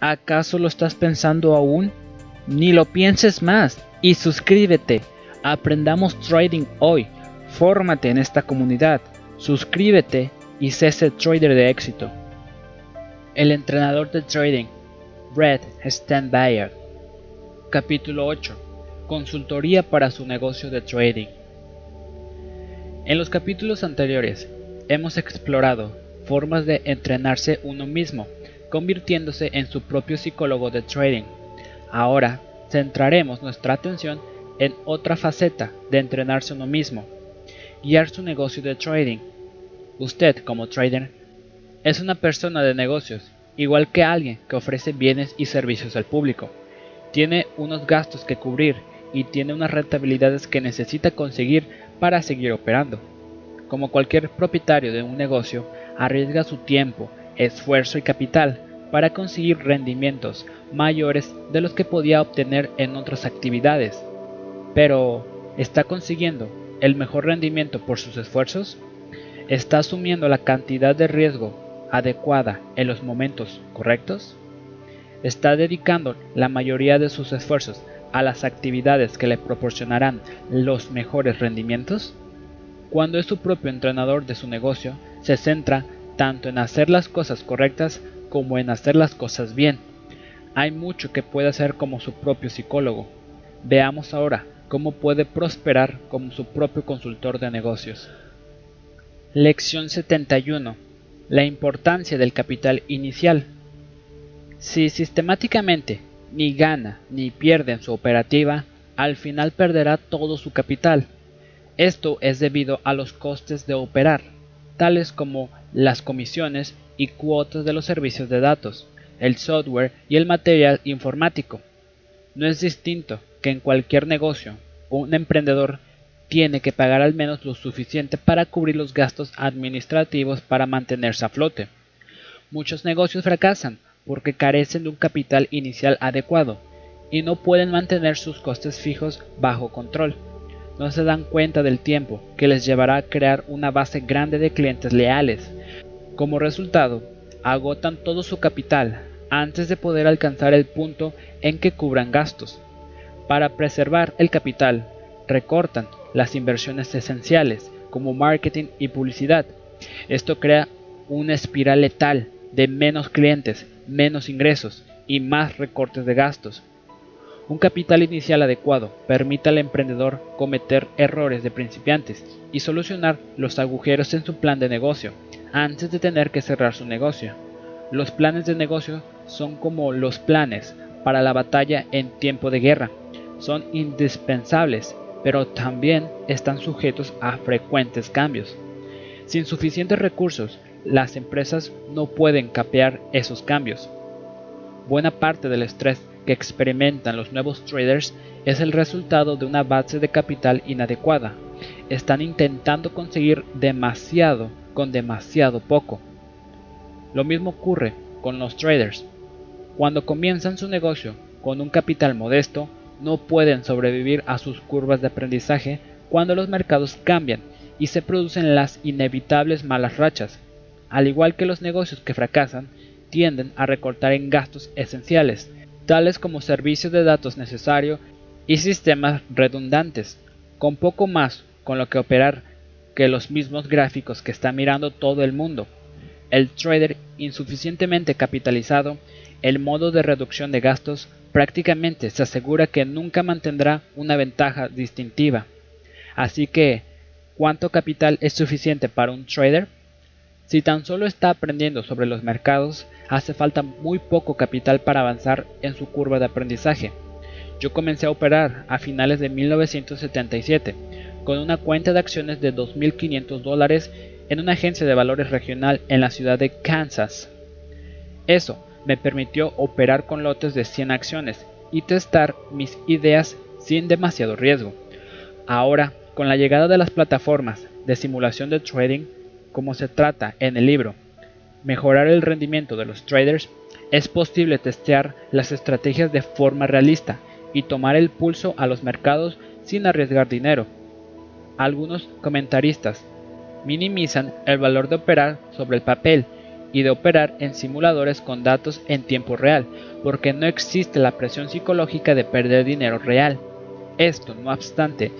¿Acaso lo estás pensando aún? Ni lo pienses más y suscríbete. Aprendamos trading hoy. Fórmate en esta comunidad. Suscríbete y sé ese trader de éxito. El entrenador de trading, Brett Steinbayer. Capítulo 8. Consultoría para su negocio de trading. En los capítulos anteriores hemos explorado formas de entrenarse uno mismo, convirtiéndose en su propio psicólogo de trading. Ahora centraremos nuestra atención en otra faceta de entrenarse uno mismo, guiar su negocio de trading. Usted, como trader, es una persona de negocios, igual que alguien que ofrece bienes y servicios al público. Tiene unos gastos que cubrir y tiene unas rentabilidades que necesita conseguir para seguir operando. Como cualquier propietario de un negocio, arriesga su tiempo, esfuerzo y capital para conseguir rendimientos mayores de los que podía obtener en otras actividades. Pero, ¿está consiguiendo el mejor rendimiento por sus esfuerzos? ¿Está asumiendo la cantidad de riesgo adecuada en los momentos correctos? ¿Está dedicando la mayoría de sus esfuerzos a las actividades que le proporcionarán los mejores rendimientos? Cuando es su propio entrenador de su negocio, se centra tanto en hacer las cosas correctas como en hacer las cosas bien. Hay mucho que puede hacer como su propio psicólogo. Veamos ahora cómo puede prosperar como su propio consultor de negocios. Lección 71. La importancia del capital inicial. Si sistemáticamente ni gana ni pierde en su operativa, al final perderá todo su capital. Esto es debido a los costes de operar, tales como las comisiones y cuotas de los servicios de datos, el software y el material informático. No es distinto que en cualquier negocio, un emprendedor tiene que pagar al menos lo suficiente para cubrir los gastos administrativos para mantenerse a flote. Muchos negocios fracasan porque carecen de un capital inicial adecuado y no pueden mantener sus costes fijos bajo control. No se dan cuenta del tiempo que les llevará a crear una base grande de clientes leales. Como resultado, agotan todo su capital antes de poder alcanzar el punto en que cubran gastos. Para preservar el capital, recortan las inversiones esenciales como marketing y publicidad. Esto crea una espiral letal de menos clientes, menos ingresos y más recortes de gastos. Un capital inicial adecuado permite al emprendedor cometer errores de principiantes y solucionar los agujeros en su plan de negocio antes de tener que cerrar su negocio. Los planes de negocio son como los planes para la batalla en tiempo de guerra. Son indispensables, pero también están sujetos a frecuentes cambios. Sin suficientes recursos, las empresas no pueden capear esos cambios. Buena parte del estrés que experimentan los nuevos traders es el resultado de una base de capital inadecuada. Están intentando conseguir demasiado con demasiado poco. Lo mismo ocurre con los traders. Cuando comienzan su negocio con un capital modesto, no pueden sobrevivir a sus curvas de aprendizaje cuando los mercados cambian y se producen las inevitables malas rachas. Al igual que los negocios que fracasan, tienden a recortar en gastos esenciales, tales como servicios de datos necesarios y sistemas redundantes, con poco más con lo que operar que los mismos gráficos que está mirando todo el mundo. El trader insuficientemente capitalizado, el modo de reducción de gastos prácticamente se asegura que nunca mantendrá una ventaja distintiva. Así que, ¿cuánto capital es suficiente para un trader? Si tan solo está aprendiendo sobre los mercados, hace falta muy poco capital para avanzar en su curva de aprendizaje. Yo comencé a operar a finales de 1977 con una cuenta de acciones de 2.500 dólares en una agencia de valores regional en la ciudad de Kansas. Eso me permitió operar con lotes de 100 acciones y testar mis ideas sin demasiado riesgo. Ahora, con la llegada de las plataformas de simulación de trading, como se trata en el libro, mejorar el rendimiento de los traders, es posible testear las estrategias de forma realista y tomar el pulso a los mercados sin arriesgar dinero. Algunos comentaristas minimizan el valor de operar sobre el papel y de operar en simuladores con datos en tiempo real, porque no existe la presión psicológica de perder dinero real. Esto, no obstante,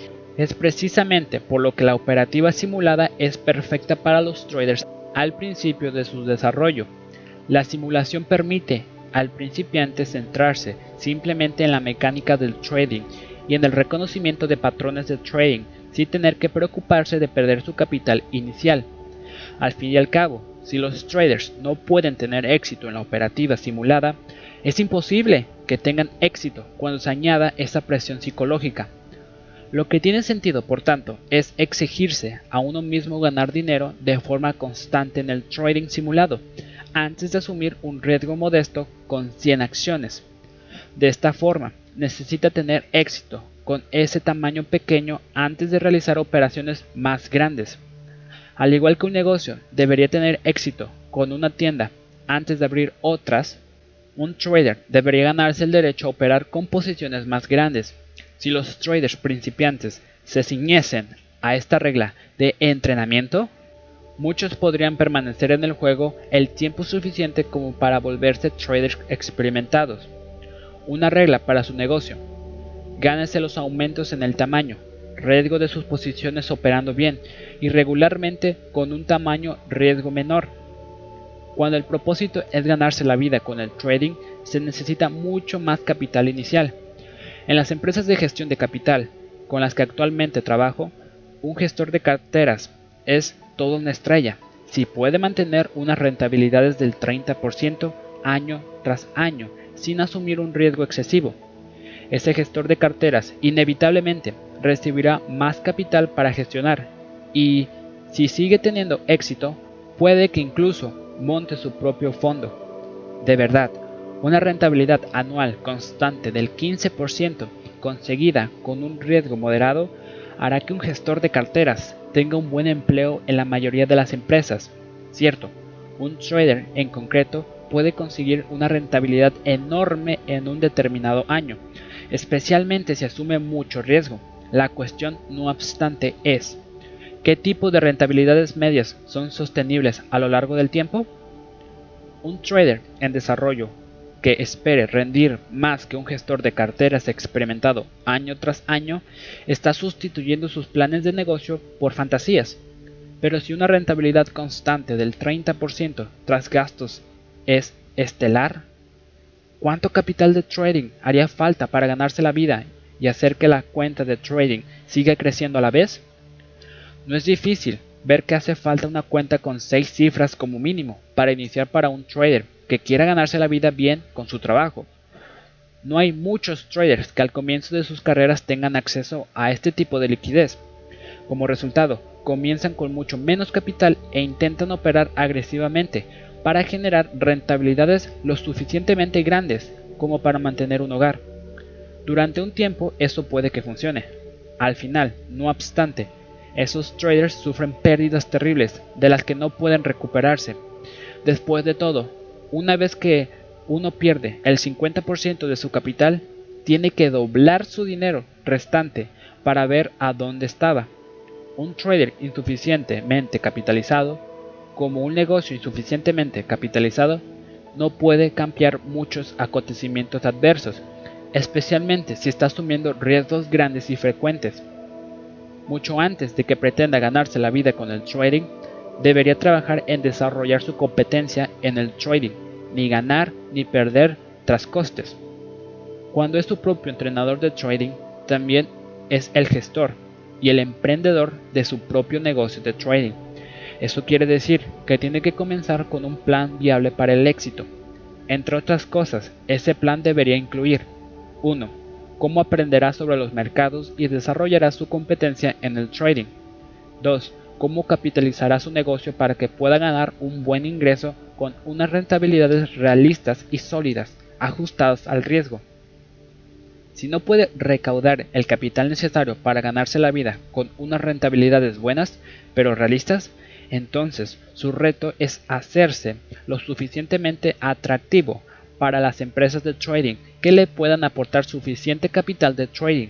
es precisamente por lo que la operativa simulada es perfecta para los traders al principio de su desarrollo. La simulación permite al principiante centrarse simplemente en la mecánica del trading y en el reconocimiento de patrones de trading sin tener que preocuparse de perder su capital inicial. Al fin y al cabo, si los traders no pueden tener éxito en la operativa simulada, es imposible que tengan éxito cuando se añada esa presión psicológica. Lo que tiene sentido, por tanto, es exigirse a uno mismo ganar dinero de forma constante en el trading simulado, antes de asumir un riesgo modesto con 100 acciones. De esta forma, necesita tener éxito con ese tamaño pequeño antes de realizar operaciones más grandes. Al igual que un negocio debería tener éxito con una tienda antes de abrir otras, un trader debería ganarse el derecho a operar con posiciones más grandes. Si los traders principiantes se ciñesen a esta regla de entrenamiento, muchos podrían permanecer en el juego el tiempo suficiente como para volverse traders experimentados. Una regla para su negocio Gánese los aumentos en el tamaño, riesgo de sus posiciones operando bien y regularmente con un tamaño riesgo menor. Cuando el propósito es ganarse la vida con el trading, se necesita mucho más capital inicial. En las empresas de gestión de capital con las que actualmente trabajo, un gestor de carteras es todo una estrella si puede mantener unas rentabilidades del 30% año tras año sin asumir un riesgo excesivo ese gestor de carteras inevitablemente recibirá más capital para gestionar y, si sigue teniendo éxito, puede que incluso monte su propio fondo. De verdad, una rentabilidad anual constante del 15% conseguida con un riesgo moderado hará que un gestor de carteras tenga un buen empleo en la mayoría de las empresas. Cierto, un trader en concreto puede conseguir una rentabilidad enorme en un determinado año, especialmente si asume mucho riesgo. La cuestión, no obstante, es ¿qué tipo de rentabilidades medias son sostenibles a lo largo del tiempo? Un trader en desarrollo que espere rendir más que un gestor de carteras experimentado año tras año está sustituyendo sus planes de negocio por fantasías. Pero si una rentabilidad constante del 30% tras gastos es estelar, ¿Cuánto capital de trading haría falta para ganarse la vida y hacer que la cuenta de trading siga creciendo a la vez? No es difícil ver que hace falta una cuenta con 6 cifras como mínimo para iniciar para un trader que quiera ganarse la vida bien con su trabajo. No hay muchos traders que al comienzo de sus carreras tengan acceso a este tipo de liquidez. Como resultado, comienzan con mucho menos capital e intentan operar agresivamente para generar rentabilidades lo suficientemente grandes como para mantener un hogar. Durante un tiempo eso puede que funcione. Al final, no obstante, esos traders sufren pérdidas terribles de las que no pueden recuperarse. Después de todo, una vez que uno pierde el 50% de su capital, tiene que doblar su dinero restante para ver a dónde estaba. Un trader insuficientemente capitalizado como un negocio insuficientemente capitalizado, no puede cambiar muchos acontecimientos adversos, especialmente si está asumiendo riesgos grandes y frecuentes. Mucho antes de que pretenda ganarse la vida con el trading, debería trabajar en desarrollar su competencia en el trading, ni ganar ni perder tras costes. Cuando es su propio entrenador de trading, también es el gestor y el emprendedor de su propio negocio de trading. Eso quiere decir que tiene que comenzar con un plan viable para el éxito. Entre otras cosas, ese plan debería incluir 1. Cómo aprenderá sobre los mercados y desarrollará su competencia en el trading. 2. Cómo capitalizará su negocio para que pueda ganar un buen ingreso con unas rentabilidades realistas y sólidas, ajustadas al riesgo. Si no puede recaudar el capital necesario para ganarse la vida con unas rentabilidades buenas, pero realistas, entonces, su reto es hacerse lo suficientemente atractivo para las empresas de trading que le puedan aportar suficiente capital de trading.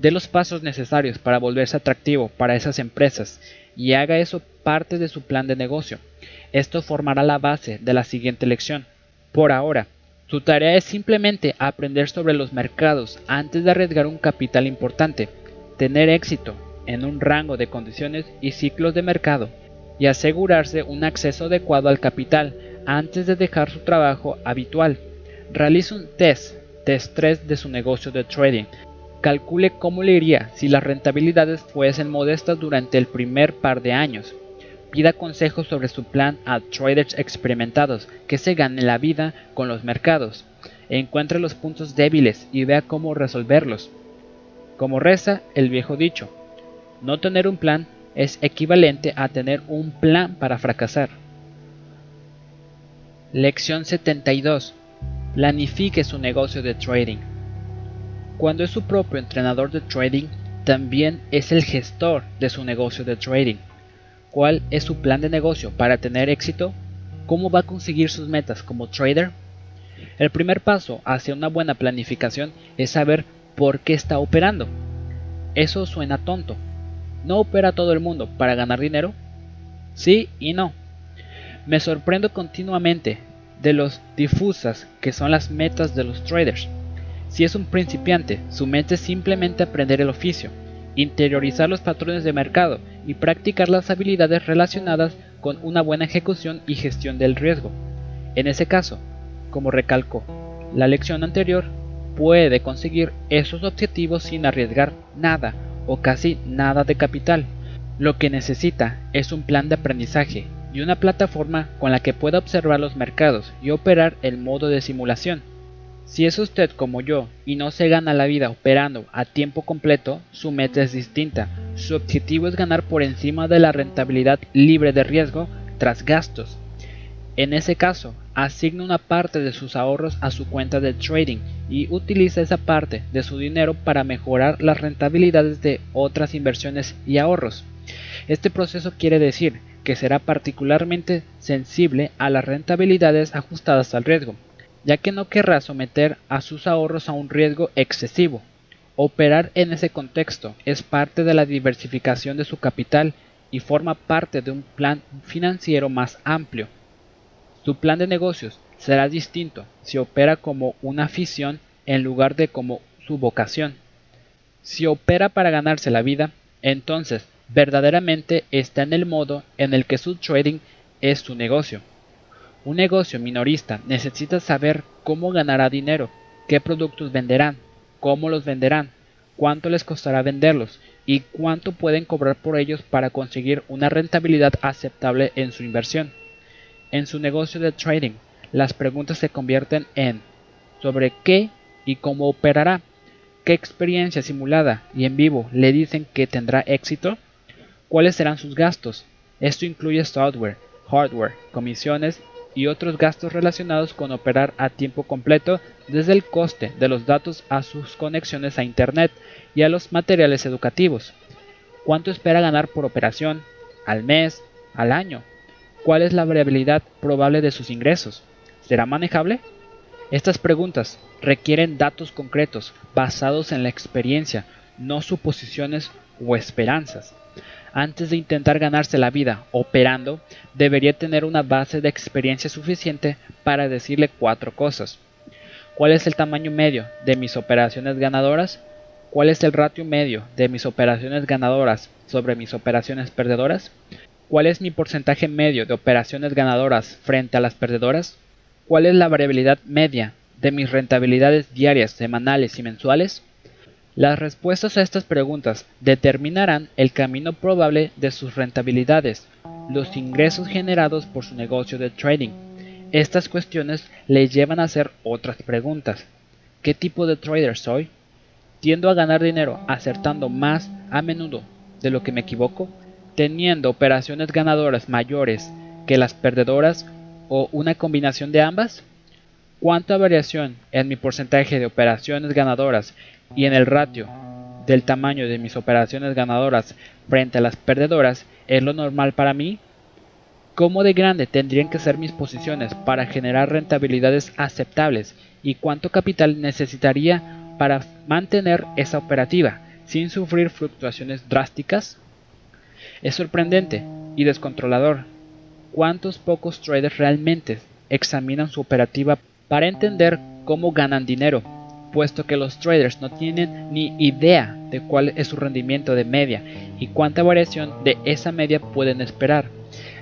De los pasos necesarios para volverse atractivo para esas empresas y haga eso parte de su plan de negocio. Esto formará la base de la siguiente lección. Por ahora, su tarea es simplemente aprender sobre los mercados antes de arriesgar un capital importante, tener éxito en un rango de condiciones y ciclos de mercado y asegurarse un acceso adecuado al capital antes de dejar su trabajo habitual. Realice un test, test 3 de su negocio de trading. Calcule cómo le iría si las rentabilidades fuesen modestas durante el primer par de años. Pida consejos sobre su plan a traders experimentados que se ganen la vida con los mercados. Encuentre los puntos débiles y vea cómo resolverlos. Como reza el viejo dicho, no tener un plan es equivalente a tener un plan para fracasar. Lección 72. Planifique su negocio de trading. Cuando es su propio entrenador de trading, también es el gestor de su negocio de trading. ¿Cuál es su plan de negocio para tener éxito? ¿Cómo va a conseguir sus metas como trader? El primer paso hacia una buena planificación es saber por qué está operando. Eso suena tonto. ¿No opera todo el mundo para ganar dinero? Sí y no. Me sorprendo continuamente de los difusas que son las metas de los traders. Si es un principiante, su mente es simplemente aprender el oficio, interiorizar los patrones de mercado y practicar las habilidades relacionadas con una buena ejecución y gestión del riesgo. En ese caso, como recalcó la lección anterior, puede conseguir esos objetivos sin arriesgar nada o casi nada de capital. Lo que necesita es un plan de aprendizaje y una plataforma con la que pueda observar los mercados y operar el modo de simulación. Si es usted como yo y no se gana la vida operando a tiempo completo, su meta es distinta. Su objetivo es ganar por encima de la rentabilidad libre de riesgo tras gastos. En ese caso, asigna una parte de sus ahorros a su cuenta de trading y utiliza esa parte de su dinero para mejorar las rentabilidades de otras inversiones y ahorros. Este proceso quiere decir que será particularmente sensible a las rentabilidades ajustadas al riesgo, ya que no querrá someter a sus ahorros a un riesgo excesivo. Operar en ese contexto es parte de la diversificación de su capital y forma parte de un plan financiero más amplio. Su plan de negocios será distinto si opera como una afición en lugar de como su vocación. Si opera para ganarse la vida, entonces verdaderamente está en el modo en el que su trading es su negocio. Un negocio minorista necesita saber cómo ganará dinero, qué productos venderán, cómo los venderán, cuánto les costará venderlos y cuánto pueden cobrar por ellos para conseguir una rentabilidad aceptable en su inversión. En su negocio de trading, las preguntas se convierten en sobre qué y cómo operará, qué experiencia simulada y en vivo le dicen que tendrá éxito, cuáles serán sus gastos. Esto incluye software, hardware, comisiones y otros gastos relacionados con operar a tiempo completo desde el coste de los datos a sus conexiones a Internet y a los materiales educativos. ¿Cuánto espera ganar por operación? ¿Al mes? ¿Al año? ¿Cuál es la variabilidad probable de sus ingresos? ¿Será manejable? Estas preguntas requieren datos concretos basados en la experiencia, no suposiciones o esperanzas antes de intentar ganarse la vida operando, debería tener una base de experiencia suficiente para decirle cuatro cosas. ¿Cuál es el tamaño medio de mis operaciones ganadoras? ¿Cuál es el ratio medio de mis operaciones ganadoras sobre mis operaciones perdedoras? ¿Cuál es mi porcentaje medio de operaciones ganadoras frente a las perdedoras? ¿Cuál es la variabilidad media de mis rentabilidades diarias, semanales y mensuales? Las respuestas a estas preguntas determinarán el camino probable de sus rentabilidades, los ingresos generados por su negocio de trading. Estas cuestiones le llevan a hacer otras preguntas. ¿Qué tipo de trader soy? ¿Tiendo a ganar dinero acertando más a menudo de lo que me equivoco? ¿Teniendo operaciones ganadoras mayores que las perdedoras o una combinación de ambas? ¿Cuánta variación en mi porcentaje de operaciones ganadoras y en el ratio del tamaño de mis operaciones ganadoras frente a las perdedoras es lo normal para mí? ¿Cómo de grande tendrían que ser mis posiciones para generar rentabilidades aceptables y cuánto capital necesitaría para mantener esa operativa sin sufrir fluctuaciones drásticas? Es sorprendente y descontrolador cuántos pocos traders realmente examinan su operativa para entender cómo ganan dinero, puesto que los traders no tienen ni idea de cuál es su rendimiento de media y cuánta variación de esa media pueden esperar.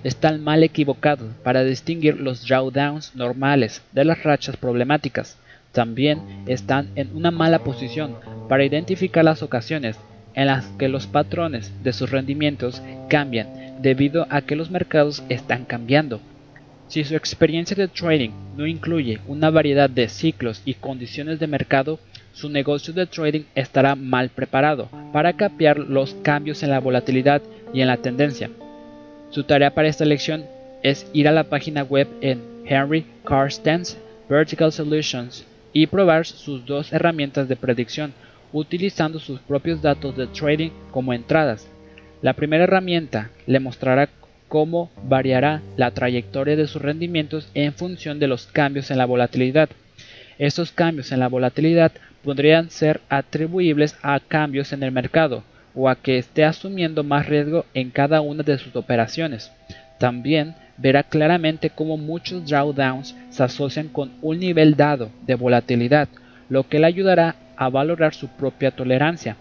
Están mal equivocados para distinguir los drawdowns normales de las rachas problemáticas. También están en una mala posición para identificar las ocasiones en las que los patrones de sus rendimientos cambian debido a que los mercados están cambiando. Si su experiencia de trading no incluye una variedad de ciclos y condiciones de mercado, su negocio de trading estará mal preparado para capear los cambios en la volatilidad y en la tendencia. Su tarea para esta lección es ir a la página web en Henry Carstens Vertical Solutions y probar sus dos herramientas de predicción utilizando sus propios datos de trading como entradas. La primera herramienta le mostrará cómo variará la trayectoria de sus rendimientos en función de los cambios en la volatilidad. Estos cambios en la volatilidad podrían ser atribuibles a cambios en el mercado o a que esté asumiendo más riesgo en cada una de sus operaciones. También verá claramente cómo muchos drawdowns se asocian con un nivel dado de volatilidad, lo que le ayudará a valorar su propia tolerancia.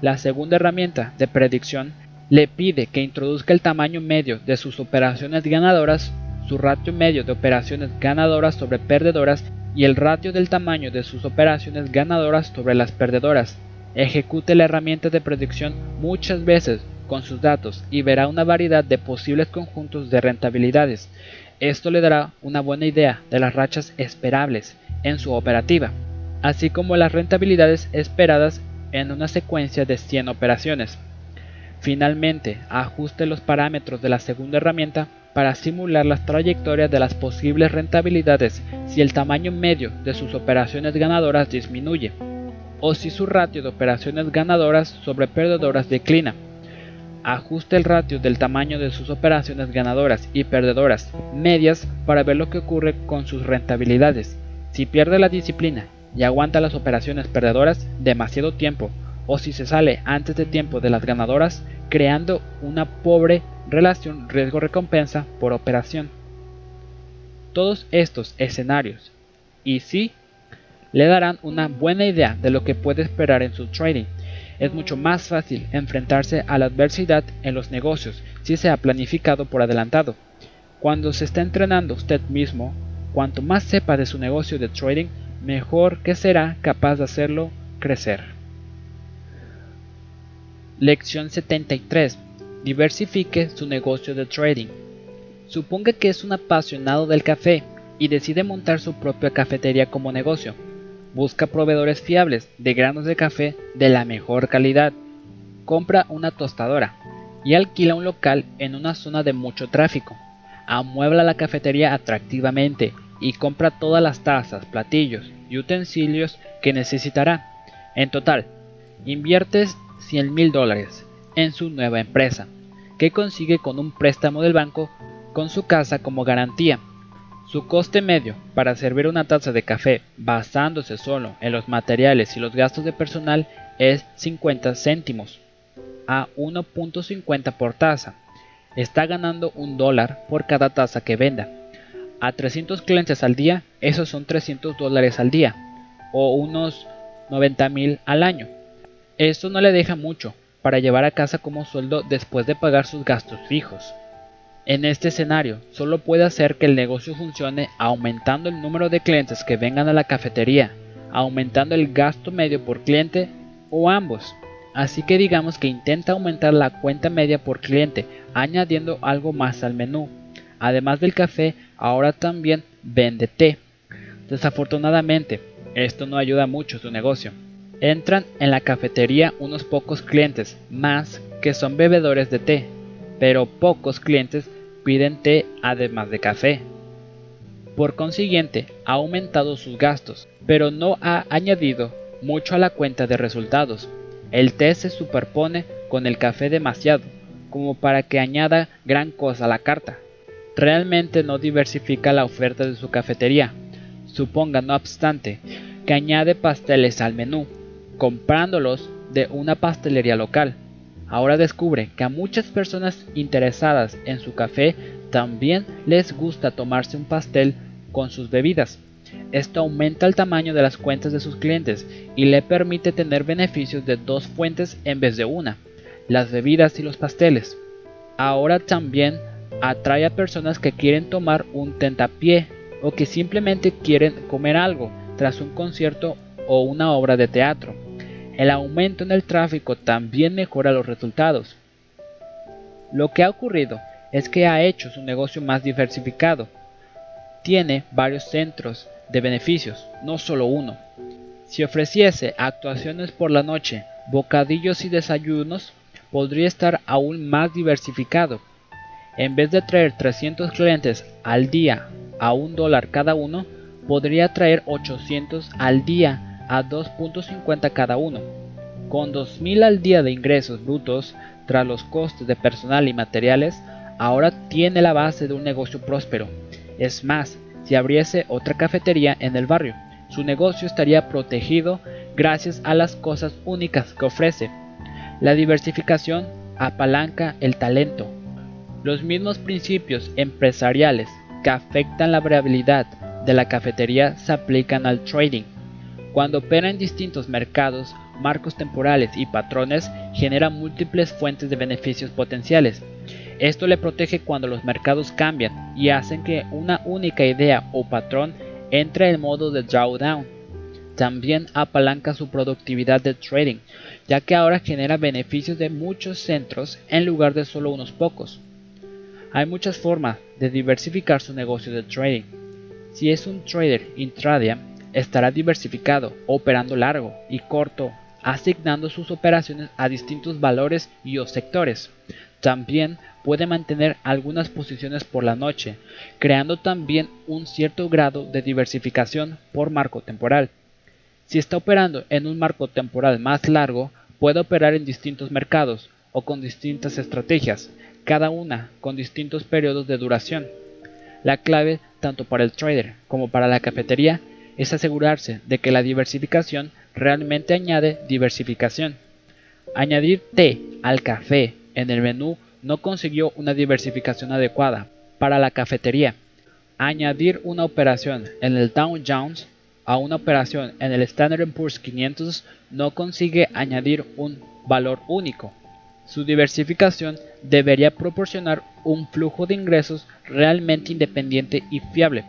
La segunda herramienta de predicción le pide que introduzca el tamaño medio de sus operaciones ganadoras, su ratio medio de operaciones ganadoras sobre perdedoras y el ratio del tamaño de sus operaciones ganadoras sobre las perdedoras. Ejecute la herramienta de predicción muchas veces con sus datos y verá una variedad de posibles conjuntos de rentabilidades. Esto le dará una buena idea de las rachas esperables en su operativa así como las rentabilidades esperadas en una secuencia de 100 operaciones. Finalmente, ajuste los parámetros de la segunda herramienta para simular las trayectorias de las posibles rentabilidades si el tamaño medio de sus operaciones ganadoras disminuye o si su ratio de operaciones ganadoras sobre perdedoras declina. Ajuste el ratio del tamaño de sus operaciones ganadoras y perdedoras medias para ver lo que ocurre con sus rentabilidades. Si pierde la disciplina y aguanta las operaciones perdedoras demasiado tiempo o si se sale antes de tiempo de las ganadoras, creando una pobre relación riesgo-recompensa por operación. Todos estos escenarios y sí le darán una buena idea de lo que puede esperar en su trading. Es mucho más fácil enfrentarse a la adversidad en los negocios si se ha planificado por adelantado. Cuando se está entrenando usted mismo, cuanto más sepa de su negocio de trading, mejor que será capaz de hacerlo crecer. Lección 73. Diversifique su negocio de trading. Suponga que es un apasionado del café y decide montar su propia cafetería como negocio. Busca proveedores fiables de granos de café de la mejor calidad. Compra una tostadora y alquila un local en una zona de mucho tráfico. Amuebla la cafetería atractivamente y compra todas las tazas, platillos y utensilios que necesitará. En total, inviertes 100 mil dólares en su nueva empresa, que consigue con un préstamo del banco con su casa como garantía. Su coste medio para servir una taza de café basándose solo en los materiales y los gastos de personal es 50 céntimos a 1.50 por taza. Está ganando un dólar por cada taza que venda a 300 clientes al día, esos son 300 dólares al día o unos 90 mil al año. Esto no le deja mucho para llevar a casa como sueldo después de pagar sus gastos fijos. En este escenario, solo puede hacer que el negocio funcione aumentando el número de clientes que vengan a la cafetería, aumentando el gasto medio por cliente o ambos. Así que digamos que intenta aumentar la cuenta media por cliente, añadiendo algo más al menú. Además del café, ahora también vende té. Desafortunadamente, esto no ayuda mucho a su negocio. Entran en la cafetería unos pocos clientes más que son bebedores de té, pero pocos clientes piden té además de café. Por consiguiente, ha aumentado sus gastos, pero no ha añadido mucho a la cuenta de resultados. El té se superpone con el café demasiado, como para que añada gran cosa a la carta realmente no diversifica la oferta de su cafetería. Suponga, no obstante, que añade pasteles al menú, comprándolos de una pastelería local. ahora descubre que a muchas personas interesadas en su café también les gusta tomarse un pastel con sus bebidas. Esto aumenta el tamaño de las cuentas de sus clientes y le permite tener beneficios de dos fuentes en vez de una, las bebidas y los pasteles. Ahora también atrae a personas que quieren tomar un tentapié o que simplemente quieren comer algo tras un concierto o una obra de teatro. El aumento en el tráfico también mejora los resultados. Lo que ha ocurrido es que ha hecho su negocio más diversificado. Tiene varios centros de beneficios, no solo uno. Si ofreciese actuaciones por la noche, bocadillos y desayunos, podría estar aún más diversificado. En vez de traer 300 clientes al día a un dólar cada uno, podría traer 800 al día a 2.50 cada uno. Con 2.000 al día de ingresos brutos, tras los costes de personal y materiales, ahora tiene la base de un negocio próspero. Es más, si abriese otra cafetería en el barrio, su negocio estaría protegido gracias a las cosas únicas que ofrece. La diversificación apalanca el talento. Los mismos principios empresariales que afectan la variabilidad de la cafetería se aplican al trading. Cuando opera en distintos mercados, marcos temporales y patrones, genera múltiples fuentes de beneficios potenciales. Esto le protege cuando los mercados cambian y hacen que una única idea o patrón entre en modo de drawdown. También apalanca su productividad de trading, ya que ahora genera beneficios de muchos centros en lugar de solo unos pocos. Hay muchas formas de diversificar su negocio de trading. Si es un trader intraday, estará diversificado, operando largo y corto, asignando sus operaciones a distintos valores y o sectores. También puede mantener algunas posiciones por la noche, creando también un cierto grado de diversificación por marco temporal. Si está operando en un marco temporal más largo, puede operar en distintos mercados o con distintas estrategias, cada una con distintos periodos de duración. La clave, tanto para el trader como para la cafetería, es asegurarse de que la diversificación realmente añade diversificación. Añadir té al café en el menú no consiguió una diversificación adecuada para la cafetería. Añadir una operación en el Dow Jones a una operación en el Standard Poor's 500 no consigue añadir un valor único. Su diversificación debería proporcionar un flujo de ingresos realmente independiente y fiable.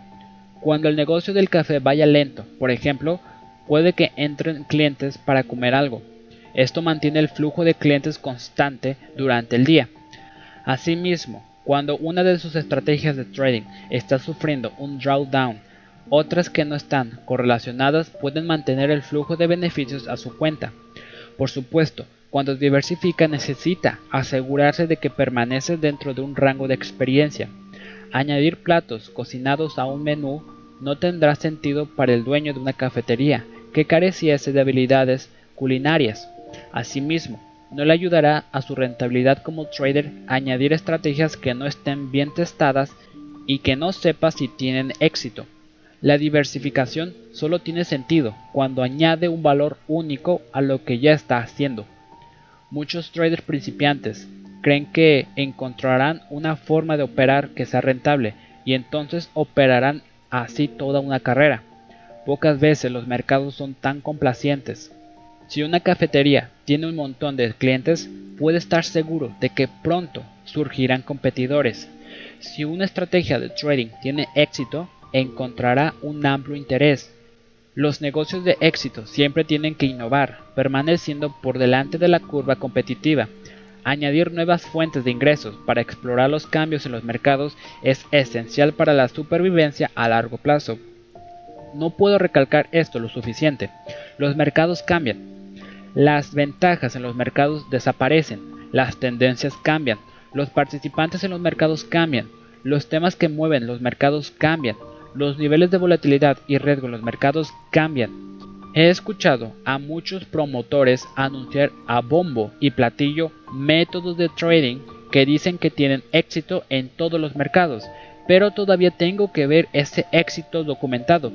Cuando el negocio del café vaya lento, por ejemplo, puede que entren clientes para comer algo. Esto mantiene el flujo de clientes constante durante el día. Asimismo, cuando una de sus estrategias de trading está sufriendo un drawdown, otras que no están correlacionadas pueden mantener el flujo de beneficios a su cuenta. Por supuesto, cuando diversifica necesita asegurarse de que permanece dentro de un rango de experiencia. Añadir platos cocinados a un menú no tendrá sentido para el dueño de una cafetería que careciese de habilidades culinarias. Asimismo, no le ayudará a su rentabilidad como trader añadir estrategias que no estén bien testadas y que no sepa si tienen éxito. La diversificación solo tiene sentido cuando añade un valor único a lo que ya está haciendo. Muchos traders principiantes creen que encontrarán una forma de operar que sea rentable y entonces operarán así toda una carrera. Pocas veces los mercados son tan complacientes. Si una cafetería tiene un montón de clientes, puede estar seguro de que pronto surgirán competidores. Si una estrategia de trading tiene éxito, encontrará un amplio interés los negocios de éxito siempre tienen que innovar, permaneciendo por delante de la curva competitiva. Añadir nuevas fuentes de ingresos para explorar los cambios en los mercados es esencial para la supervivencia a largo plazo. No puedo recalcar esto lo suficiente. Los mercados cambian. Las ventajas en los mercados desaparecen. Las tendencias cambian. Los participantes en los mercados cambian. Los temas que mueven los mercados cambian los niveles de volatilidad y riesgo en los mercados cambian. He escuchado a muchos promotores anunciar a bombo y platillo métodos de trading que dicen que tienen éxito en todos los mercados, pero todavía tengo que ver ese éxito documentado.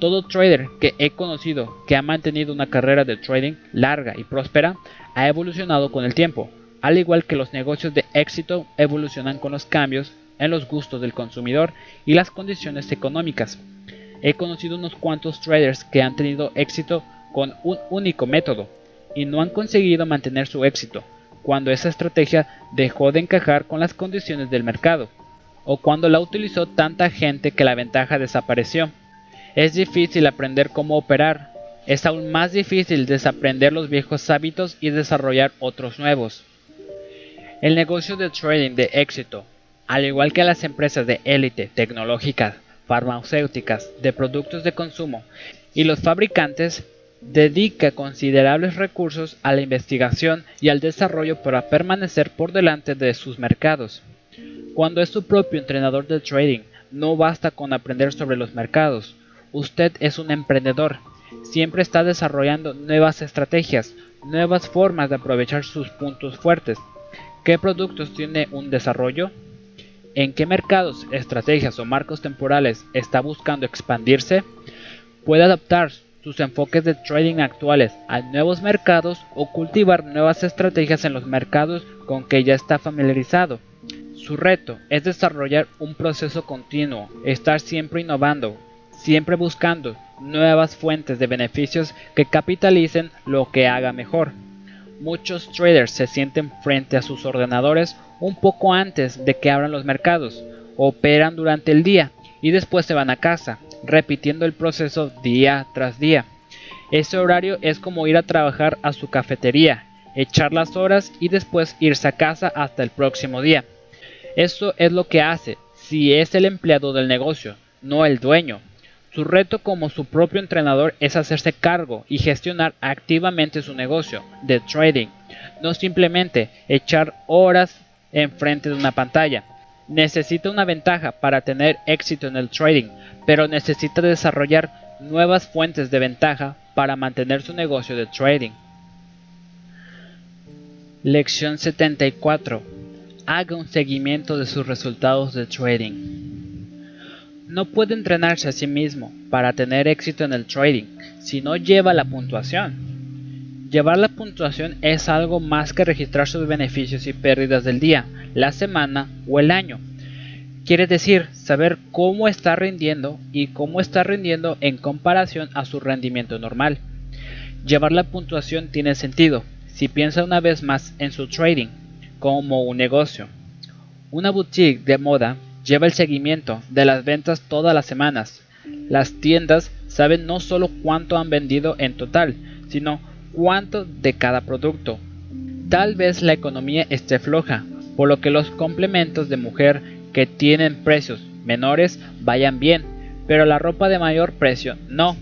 Todo trader que he conocido que ha mantenido una carrera de trading larga y próspera ha evolucionado con el tiempo. al igual que los negocios de éxito evolucionan con los cambios en los gustos del consumidor y las condiciones económicas. He conocido unos cuantos traders que han tenido éxito con un único método y no han conseguido mantener su éxito cuando esa estrategia dejó de encajar con las condiciones del mercado o cuando la utilizó tanta gente que la ventaja desapareció. Es difícil aprender cómo operar, es aún más difícil desaprender los viejos hábitos y desarrollar otros nuevos. El negocio de trading de éxito, al igual que las empresas de élite tecnológicas, farmacéuticas, de productos de consumo y los fabricantes, dedica considerables recursos a la investigación y al desarrollo para permanecer por delante de sus mercados. Cuando es su propio entrenador de trading, no basta con aprender sobre los mercados. Usted es un emprendedor. Siempre está desarrollando nuevas estrategias, nuevas formas de aprovechar sus puntos fuertes. ¿Qué productos tiene un desarrollo? ¿En qué mercados, estrategias o marcos temporales está buscando expandirse? Puede adaptar sus enfoques de trading actuales a nuevos mercados o cultivar nuevas estrategias en los mercados con que ya está familiarizado. Su reto es desarrollar un proceso continuo, estar siempre innovando, siempre buscando nuevas fuentes de beneficios que capitalicen lo que haga mejor. Muchos traders se sienten frente a sus ordenadores un poco antes de que abran los mercados, operan durante el día y después se van a casa, repitiendo el proceso día tras día. Ese horario es como ir a trabajar a su cafetería, echar las horas y después irse a casa hasta el próximo día. Eso es lo que hace si es el empleado del negocio, no el dueño. Su reto como su propio entrenador es hacerse cargo y gestionar activamente su negocio de trading, no simplemente echar horas enfrente de una pantalla. Necesita una ventaja para tener éxito en el trading, pero necesita desarrollar nuevas fuentes de ventaja para mantener su negocio de trading. Lección 74. Haga un seguimiento de sus resultados de trading. No puede entrenarse a sí mismo para tener éxito en el trading si no lleva la puntuación. Llevar la puntuación es algo más que registrar sus beneficios y pérdidas del día, la semana o el año. Quiere decir saber cómo está rindiendo y cómo está rindiendo en comparación a su rendimiento normal. Llevar la puntuación tiene sentido si piensa una vez más en su trading como un negocio. Una boutique de moda lleva el seguimiento de las ventas todas las semanas. Las tiendas saben no solo cuánto han vendido en total, sino cuánto de cada producto. Tal vez la economía esté floja, por lo que los complementos de mujer que tienen precios menores vayan bien, pero la ropa de mayor precio no.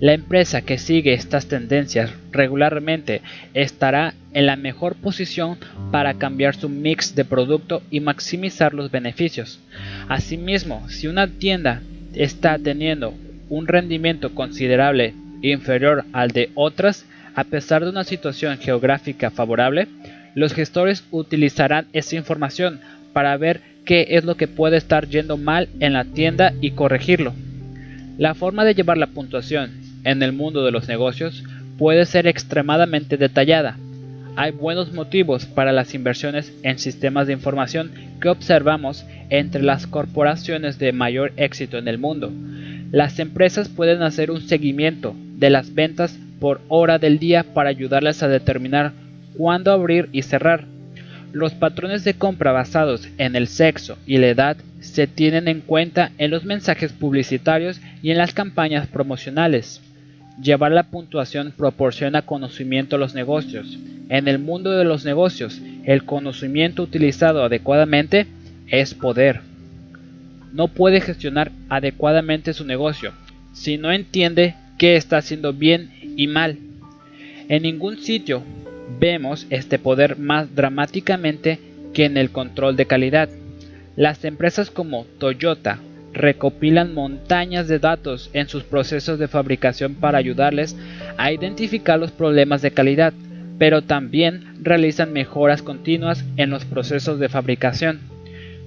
La empresa que sigue estas tendencias regularmente estará en la mejor posición para cambiar su mix de producto y maximizar los beneficios. Asimismo, si una tienda está teniendo un rendimiento considerable inferior al de otras, a pesar de una situación geográfica favorable, los gestores utilizarán esa información para ver qué es lo que puede estar yendo mal en la tienda y corregirlo. La forma de llevar la puntuación en el mundo de los negocios puede ser extremadamente detallada. Hay buenos motivos para las inversiones en sistemas de información que observamos entre las corporaciones de mayor éxito en el mundo. Las empresas pueden hacer un seguimiento de las ventas por hora del día para ayudarles a determinar cuándo abrir y cerrar. Los patrones de compra basados en el sexo y la edad se tienen en cuenta en los mensajes publicitarios y en las campañas promocionales. Llevar la puntuación proporciona conocimiento a los negocios. En el mundo de los negocios, el conocimiento utilizado adecuadamente es poder. No puede gestionar adecuadamente su negocio si no entiende qué está haciendo bien y mal. En ningún sitio vemos este poder más dramáticamente que en el control de calidad. Las empresas como Toyota recopilan montañas de datos en sus procesos de fabricación para ayudarles a identificar los problemas de calidad, pero también realizan mejoras continuas en los procesos de fabricación.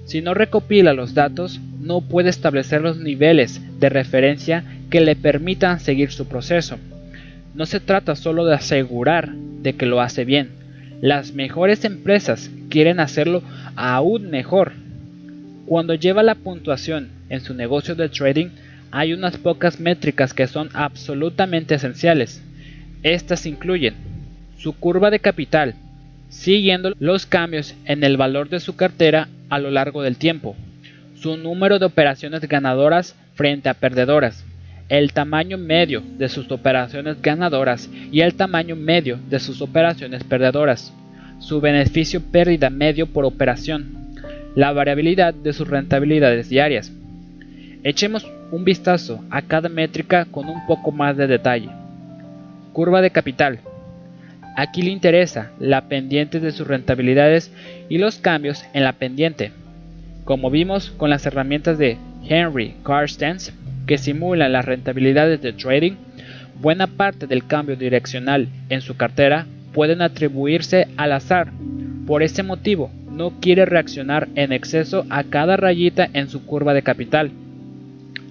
Si no recopila los datos, no puede establecer los niveles de referencia que le permitan seguir su proceso. No se trata solo de asegurar de que lo hace bien. Las mejores empresas quieren hacerlo aún mejor. Cuando lleva la puntuación en su negocio de trading, hay unas pocas métricas que son absolutamente esenciales. Estas incluyen su curva de capital, siguiendo los cambios en el valor de su cartera a lo largo del tiempo, su número de operaciones ganadoras frente a perdedoras, el tamaño medio de sus operaciones ganadoras y el tamaño medio de sus operaciones perdedoras, su beneficio pérdida medio por operación, la variabilidad de sus rentabilidades diarias. Echemos un vistazo a cada métrica con un poco más de detalle. Curva de capital. Aquí le interesa la pendiente de sus rentabilidades y los cambios en la pendiente. Como vimos con las herramientas de Henry Carstens, que simulan las rentabilidades de trading, buena parte del cambio direccional en su cartera pueden atribuirse al azar. Por ese motivo, no quiere reaccionar en exceso a cada rayita en su curva de capital,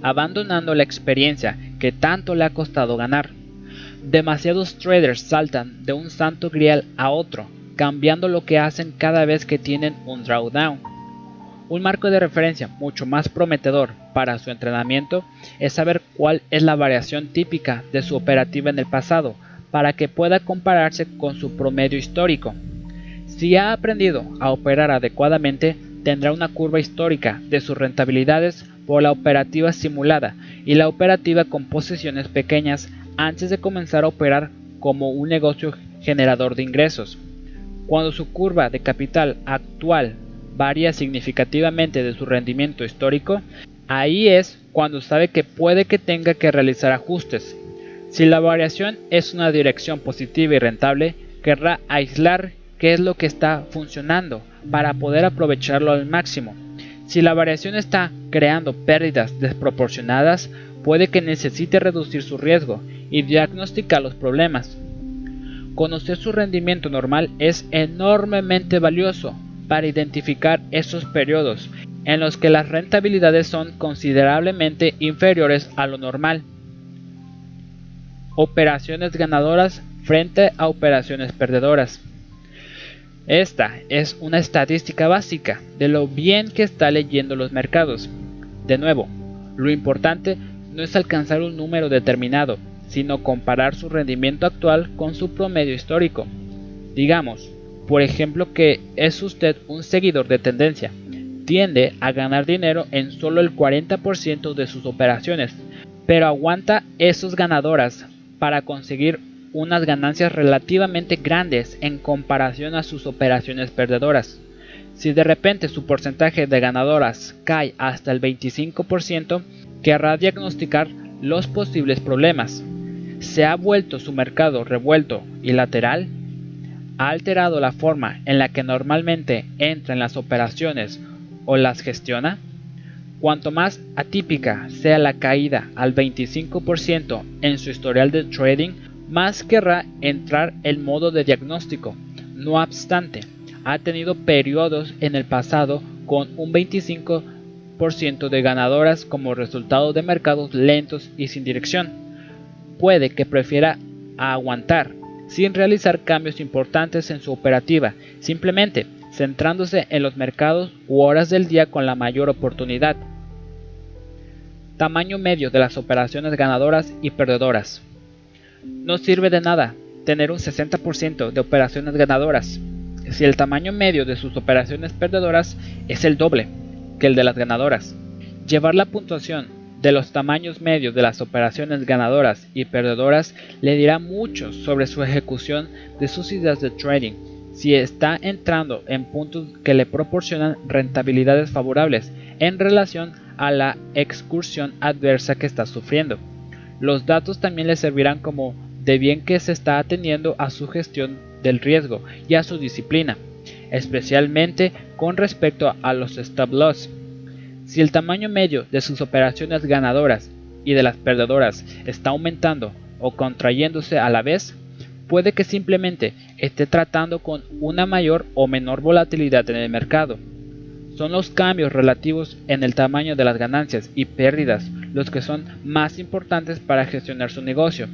abandonando la experiencia que tanto le ha costado ganar. Demasiados traders saltan de un santo grial a otro, cambiando lo que hacen cada vez que tienen un drawdown. Un marco de referencia mucho más prometedor para su entrenamiento es saber cuál es la variación típica de su operativa en el pasado para que pueda compararse con su promedio histórico. Si ha aprendido a operar adecuadamente, tendrá una curva histórica de sus rentabilidades por la operativa simulada y la operativa con posiciones pequeñas antes de comenzar a operar como un negocio generador de ingresos. Cuando su curva de capital actual varía significativamente de su rendimiento histórico, ahí es cuando sabe que puede que tenga que realizar ajustes. Si la variación es una dirección positiva y rentable, querrá aislar qué es lo que está funcionando para poder aprovecharlo al máximo. Si la variación está creando pérdidas desproporcionadas, puede que necesite reducir su riesgo y diagnosticar los problemas. Conocer su rendimiento normal es enormemente valioso para identificar esos periodos en los que las rentabilidades son considerablemente inferiores a lo normal. Operaciones ganadoras frente a operaciones perdedoras. Esta es una estadística básica de lo bien que está leyendo los mercados. De nuevo, lo importante no es alcanzar un número determinado, sino comparar su rendimiento actual con su promedio histórico. Digamos, por ejemplo, que es usted un seguidor de tendencia, tiende a ganar dinero en solo el 40% de sus operaciones, pero aguanta esos ganadoras para conseguir unas ganancias relativamente grandes en comparación a sus operaciones perdedoras. Si de repente su porcentaje de ganadoras cae hasta el 25%, querrá diagnosticar los posibles problemas. ¿Se ha vuelto su mercado revuelto y lateral? ha alterado la forma en la que normalmente entra en las operaciones o las gestiona? Cuanto más atípica sea la caída al 25% en su historial de trading, más querrá entrar el modo de diagnóstico. No obstante, ha tenido periodos en el pasado con un 25% de ganadoras como resultado de mercados lentos y sin dirección. Puede que prefiera aguantar sin realizar cambios importantes en su operativa, simplemente centrándose en los mercados u horas del día con la mayor oportunidad. Tamaño medio de las operaciones ganadoras y perdedoras. No sirve de nada tener un 60% de operaciones ganadoras si el tamaño medio de sus operaciones perdedoras es el doble que el de las ganadoras. Llevar la puntuación de los tamaños medios de las operaciones ganadoras y perdedoras le dirá mucho sobre su ejecución de sus ideas de trading, si está entrando en puntos que le proporcionan rentabilidades favorables en relación a la excursión adversa que está sufriendo. Los datos también le servirán como de bien que se está atendiendo a su gestión del riesgo y a su disciplina, especialmente con respecto a los stop loss si el tamaño medio de sus operaciones ganadoras y de las perdedoras está aumentando o contrayéndose a la vez, puede que simplemente esté tratando con una mayor o menor volatilidad en el mercado. Son los cambios relativos en el tamaño de las ganancias y pérdidas los que son más importantes para gestionar su negocio.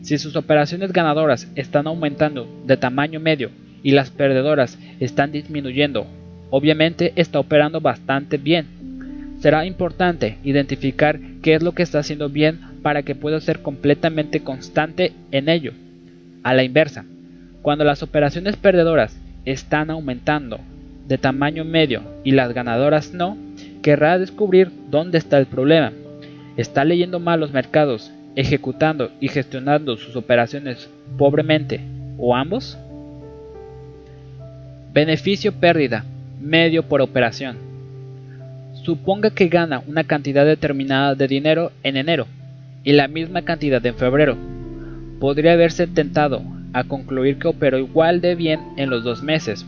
Si sus operaciones ganadoras están aumentando de tamaño medio y las perdedoras están disminuyendo, obviamente está operando bastante bien. Será importante identificar qué es lo que está haciendo bien para que pueda ser completamente constante en ello. A la inversa, cuando las operaciones perdedoras están aumentando de tamaño medio y las ganadoras no, querrá descubrir dónde está el problema. ¿Está leyendo mal los mercados, ejecutando y gestionando sus operaciones pobremente o ambos? Beneficio pérdida, medio por operación. Suponga que gana una cantidad determinada de dinero en enero y la misma cantidad en febrero. Podría haberse tentado a concluir que operó igual de bien en los dos meses.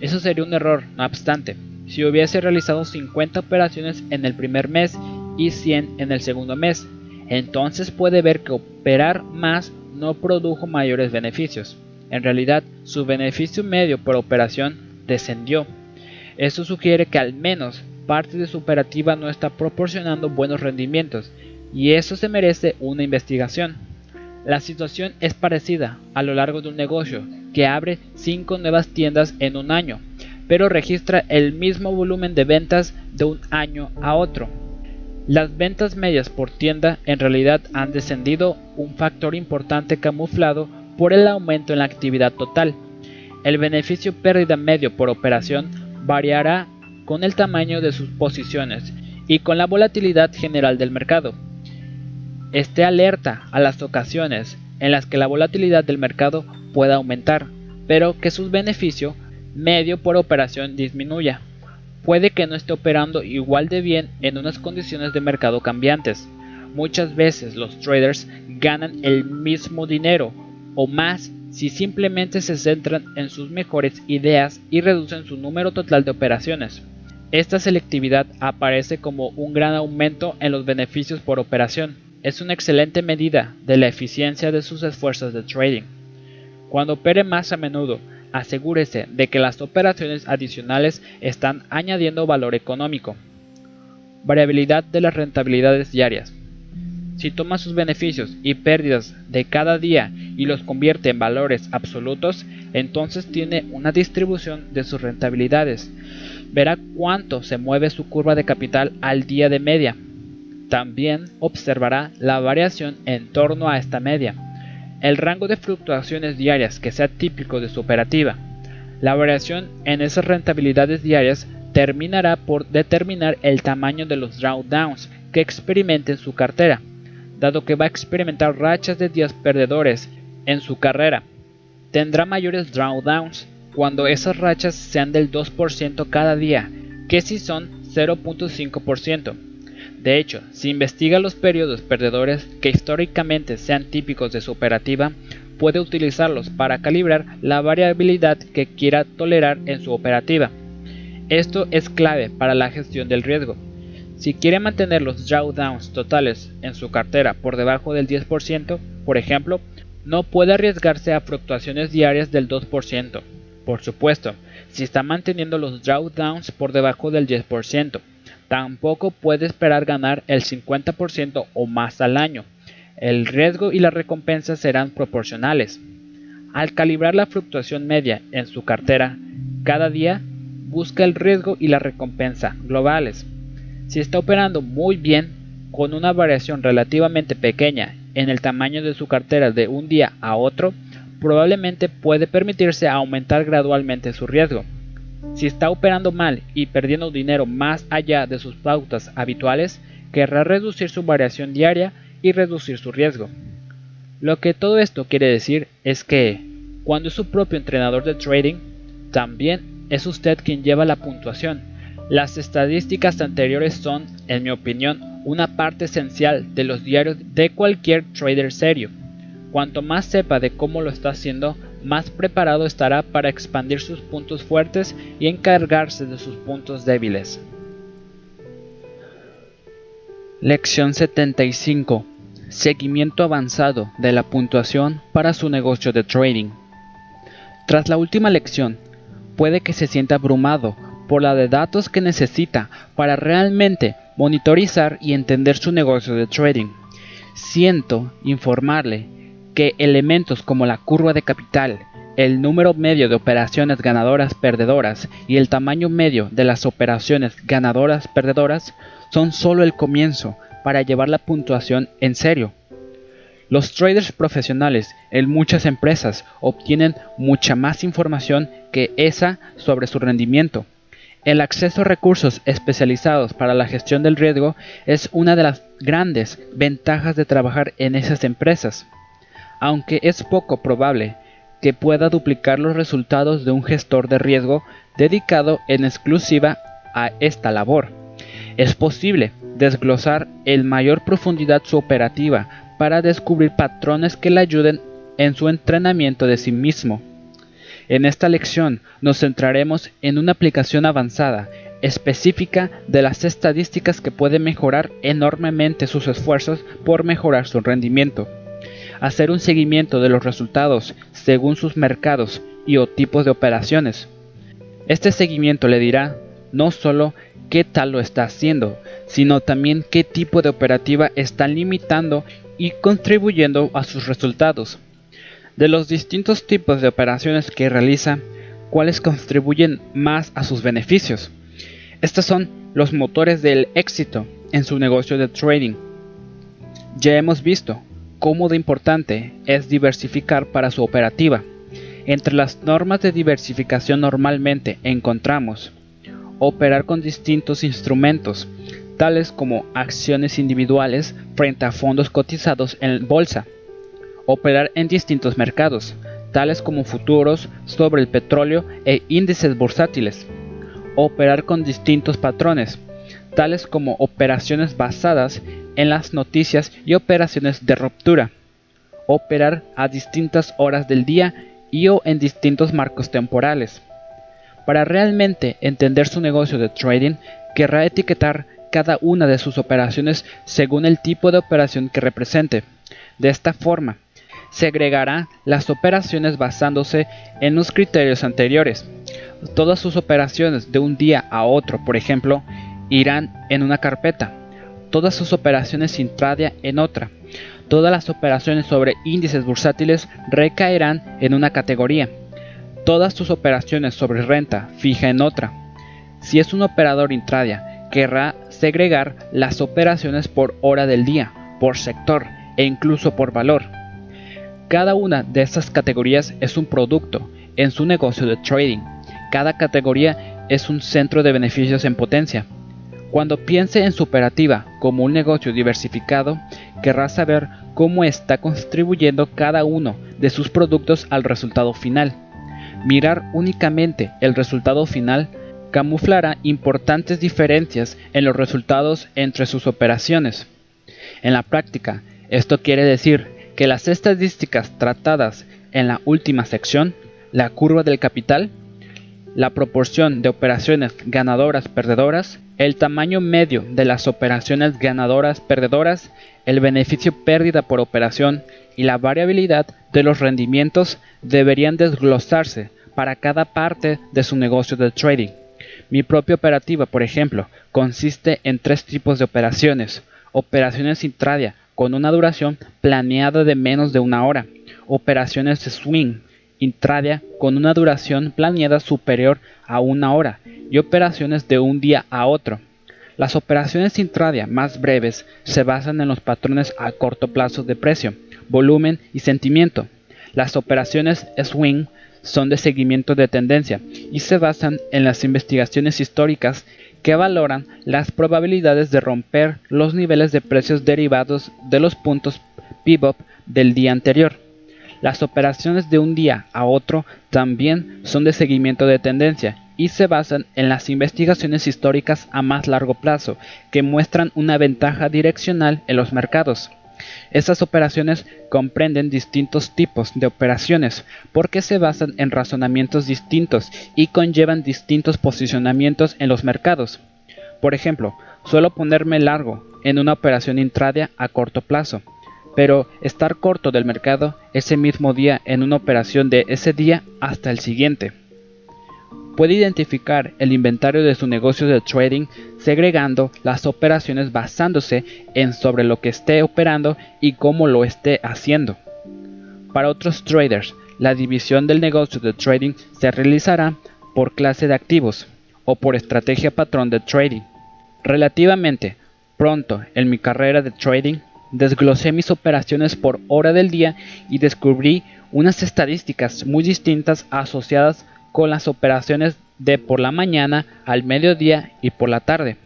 Eso sería un error, no obstante. Si hubiese realizado 50 operaciones en el primer mes y 100 en el segundo mes, entonces puede ver que operar más no produjo mayores beneficios. En realidad, su beneficio medio por operación descendió. Esto sugiere que al menos parte de su operativa no está proporcionando buenos rendimientos, y eso se merece una investigación. La situación es parecida a lo largo de un negocio que abre 5 nuevas tiendas en un año, pero registra el mismo volumen de ventas de un año a otro. Las ventas medias por tienda en realidad han descendido un factor importante camuflado por el aumento en la actividad total. El beneficio pérdida medio por operación variará con el tamaño de sus posiciones y con la volatilidad general del mercado esté alerta a las ocasiones en las que la volatilidad del mercado pueda aumentar, pero que su beneficio medio por operación disminuya. Puede que no esté operando igual de bien en unas condiciones de mercado cambiantes. Muchas veces los traders ganan el mismo dinero o más si simplemente se centran en sus mejores ideas y reducen su número total de operaciones. Esta selectividad aparece como un gran aumento en los beneficios por operación, es una excelente medida de la eficiencia de sus esfuerzos de trading. Cuando opere más a menudo, asegúrese de que las operaciones adicionales están añadiendo valor económico. Variabilidad de las rentabilidades diarias. Si toma sus beneficios y pérdidas de cada día y los convierte en valores absolutos, entonces tiene una distribución de sus rentabilidades. Verá cuánto se mueve su curva de capital al día de media también observará la variación en torno a esta media, el rango de fluctuaciones diarias que sea típico de su operativa. La variación en esas rentabilidades diarias terminará por determinar el tamaño de los drawdowns que experimente en su cartera, dado que va a experimentar rachas de días perdedores en su carrera. Tendrá mayores drawdowns cuando esas rachas sean del 2% cada día, que si son 0.5%. De hecho, si investiga los periodos perdedores que históricamente sean típicos de su operativa, puede utilizarlos para calibrar la variabilidad que quiera tolerar en su operativa. Esto es clave para la gestión del riesgo. Si quiere mantener los drawdowns totales en su cartera por debajo del 10%, por ejemplo, no puede arriesgarse a fluctuaciones diarias del 2%. Por supuesto, si está manteniendo los drawdowns por debajo del 10%, Tampoco puede esperar ganar el 50% o más al año. El riesgo y la recompensa serán proporcionales. Al calibrar la fluctuación media en su cartera, cada día busca el riesgo y la recompensa globales. Si está operando muy bien, con una variación relativamente pequeña en el tamaño de su cartera de un día a otro, probablemente puede permitirse aumentar gradualmente su riesgo. Si está operando mal y perdiendo dinero más allá de sus pautas habituales, querrá reducir su variación diaria y reducir su riesgo. Lo que todo esto quiere decir es que, cuando es su propio entrenador de trading, también es usted quien lleva la puntuación. Las estadísticas anteriores son, en mi opinión, una parte esencial de los diarios de cualquier trader serio. Cuanto más sepa de cómo lo está haciendo, más preparado estará para expandir sus puntos fuertes y encargarse de sus puntos débiles. Lección 75. Seguimiento avanzado de la puntuación para su negocio de trading. Tras la última lección, puede que se sienta abrumado por la de datos que necesita para realmente monitorizar y entender su negocio de trading. Siento informarle que elementos como la curva de capital, el número medio de operaciones ganadoras-perdedoras y el tamaño medio de las operaciones ganadoras-perdedoras son solo el comienzo para llevar la puntuación en serio. Los traders profesionales en muchas empresas obtienen mucha más información que esa sobre su rendimiento. El acceso a recursos especializados para la gestión del riesgo es una de las grandes ventajas de trabajar en esas empresas. Aunque es poco probable que pueda duplicar los resultados de un gestor de riesgo dedicado en exclusiva a esta labor. Es posible desglosar en mayor profundidad su operativa para descubrir patrones que le ayuden en su entrenamiento de sí mismo. En esta lección nos centraremos en una aplicación avanzada, específica de las estadísticas que puede mejorar enormemente sus esfuerzos por mejorar su rendimiento hacer un seguimiento de los resultados según sus mercados y o tipos de operaciones. Este seguimiento le dirá no solo qué tal lo está haciendo, sino también qué tipo de operativa está limitando y contribuyendo a sus resultados. De los distintos tipos de operaciones que realiza, cuáles contribuyen más a sus beneficios. Estos son los motores del éxito en su negocio de trading. Ya hemos visto cómo de importante es diversificar para su operativa. Entre las normas de diversificación normalmente encontramos operar con distintos instrumentos, tales como acciones individuales frente a fondos cotizados en bolsa, operar en distintos mercados, tales como futuros sobre el petróleo e índices bursátiles, operar con distintos patrones, tales como operaciones basadas en las noticias y operaciones de ruptura, operar a distintas horas del día y o en distintos marcos temporales. Para realmente entender su negocio de trading, querrá etiquetar cada una de sus operaciones según el tipo de operación que represente. De esta forma, se agregará las operaciones basándose en los criterios anteriores. Todas sus operaciones de un día a otro, por ejemplo, irán en una carpeta, todas sus operaciones intradia en otra. Todas las operaciones sobre índices bursátiles recaerán en una categoría. Todas sus operaciones sobre renta fija en otra. Si es un operador intradia, querrá segregar las operaciones por hora del día, por sector e incluso por valor. Cada una de estas categorías es un producto en su negocio de trading. Cada categoría es un centro de beneficios en potencia. Cuando piense en su operativa como un negocio diversificado, querrá saber cómo está contribuyendo cada uno de sus productos al resultado final. Mirar únicamente el resultado final camuflará importantes diferencias en los resultados entre sus operaciones. En la práctica, esto quiere decir que las estadísticas tratadas en la última sección, la curva del capital, la proporción de operaciones ganadoras-perdedoras, el tamaño medio de las operaciones ganadoras-perdedoras, el beneficio pérdida por operación y la variabilidad de los rendimientos deberían desglosarse para cada parte de su negocio de trading. Mi propia operativa, por ejemplo, consiste en tres tipos de operaciones. Operaciones intradia con una duración planeada de menos de una hora. Operaciones de swing intradia con una duración planeada superior a una hora y operaciones de un día a otro. Las operaciones intradia más breves se basan en los patrones a corto plazo de precio, volumen y sentimiento. Las operaciones swing son de seguimiento de tendencia y se basan en las investigaciones históricas que valoran las probabilidades de romper los niveles de precios derivados de los puntos pivot del día anterior. Las operaciones de un día a otro también son de seguimiento de tendencia y se basan en las investigaciones históricas a más largo plazo que muestran una ventaja direccional en los mercados. Estas operaciones comprenden distintos tipos de operaciones porque se basan en razonamientos distintos y conllevan distintos posicionamientos en los mercados. Por ejemplo, suelo ponerme largo en una operación intradia a corto plazo pero estar corto del mercado ese mismo día en una operación de ese día hasta el siguiente. Puede identificar el inventario de su negocio de trading segregando las operaciones basándose en sobre lo que esté operando y cómo lo esté haciendo. Para otros traders, La división del negocio de trading se realizará por clase de activos o por estrategia patrón de trading. Relativamente pronto en mi carrera de trading, desglosé mis operaciones por hora del día y descubrí unas estadísticas muy distintas asociadas con las operaciones de por la mañana, al mediodía y por la tarde.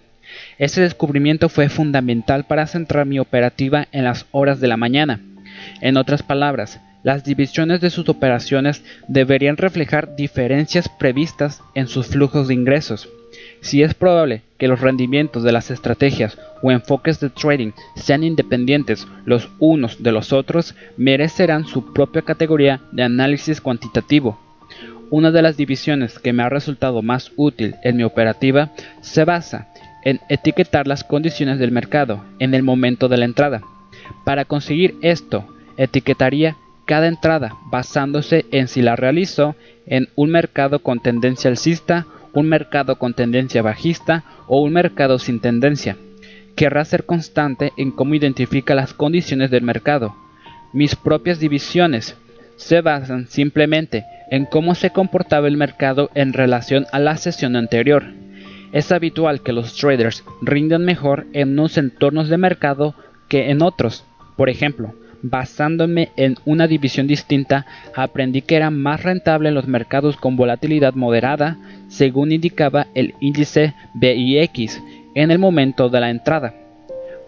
Ese descubrimiento fue fundamental para centrar mi operativa en las horas de la mañana. En otras palabras, las divisiones de sus operaciones deberían reflejar diferencias previstas en sus flujos de ingresos. Si es probable que los rendimientos de las estrategias o enfoques de trading sean independientes los unos de los otros, merecerán su propia categoría de análisis cuantitativo. Una de las divisiones que me ha resultado más útil en mi operativa se basa en etiquetar las condiciones del mercado en el momento de la entrada. Para conseguir esto, etiquetaría cada entrada basándose en si la realizo en un mercado con tendencia alcista, un mercado con tendencia bajista o un mercado sin tendencia. Querrá ser constante en cómo identifica las condiciones del mercado. Mis propias divisiones se basan simplemente en cómo se comportaba el mercado en relación a la sesión anterior. Es habitual que los traders rindan mejor en unos entornos de mercado que en otros. Por ejemplo, basándome en una división distinta, aprendí que era más rentable en los mercados con volatilidad moderada, según indicaba el índice BIX en el momento de la entrada.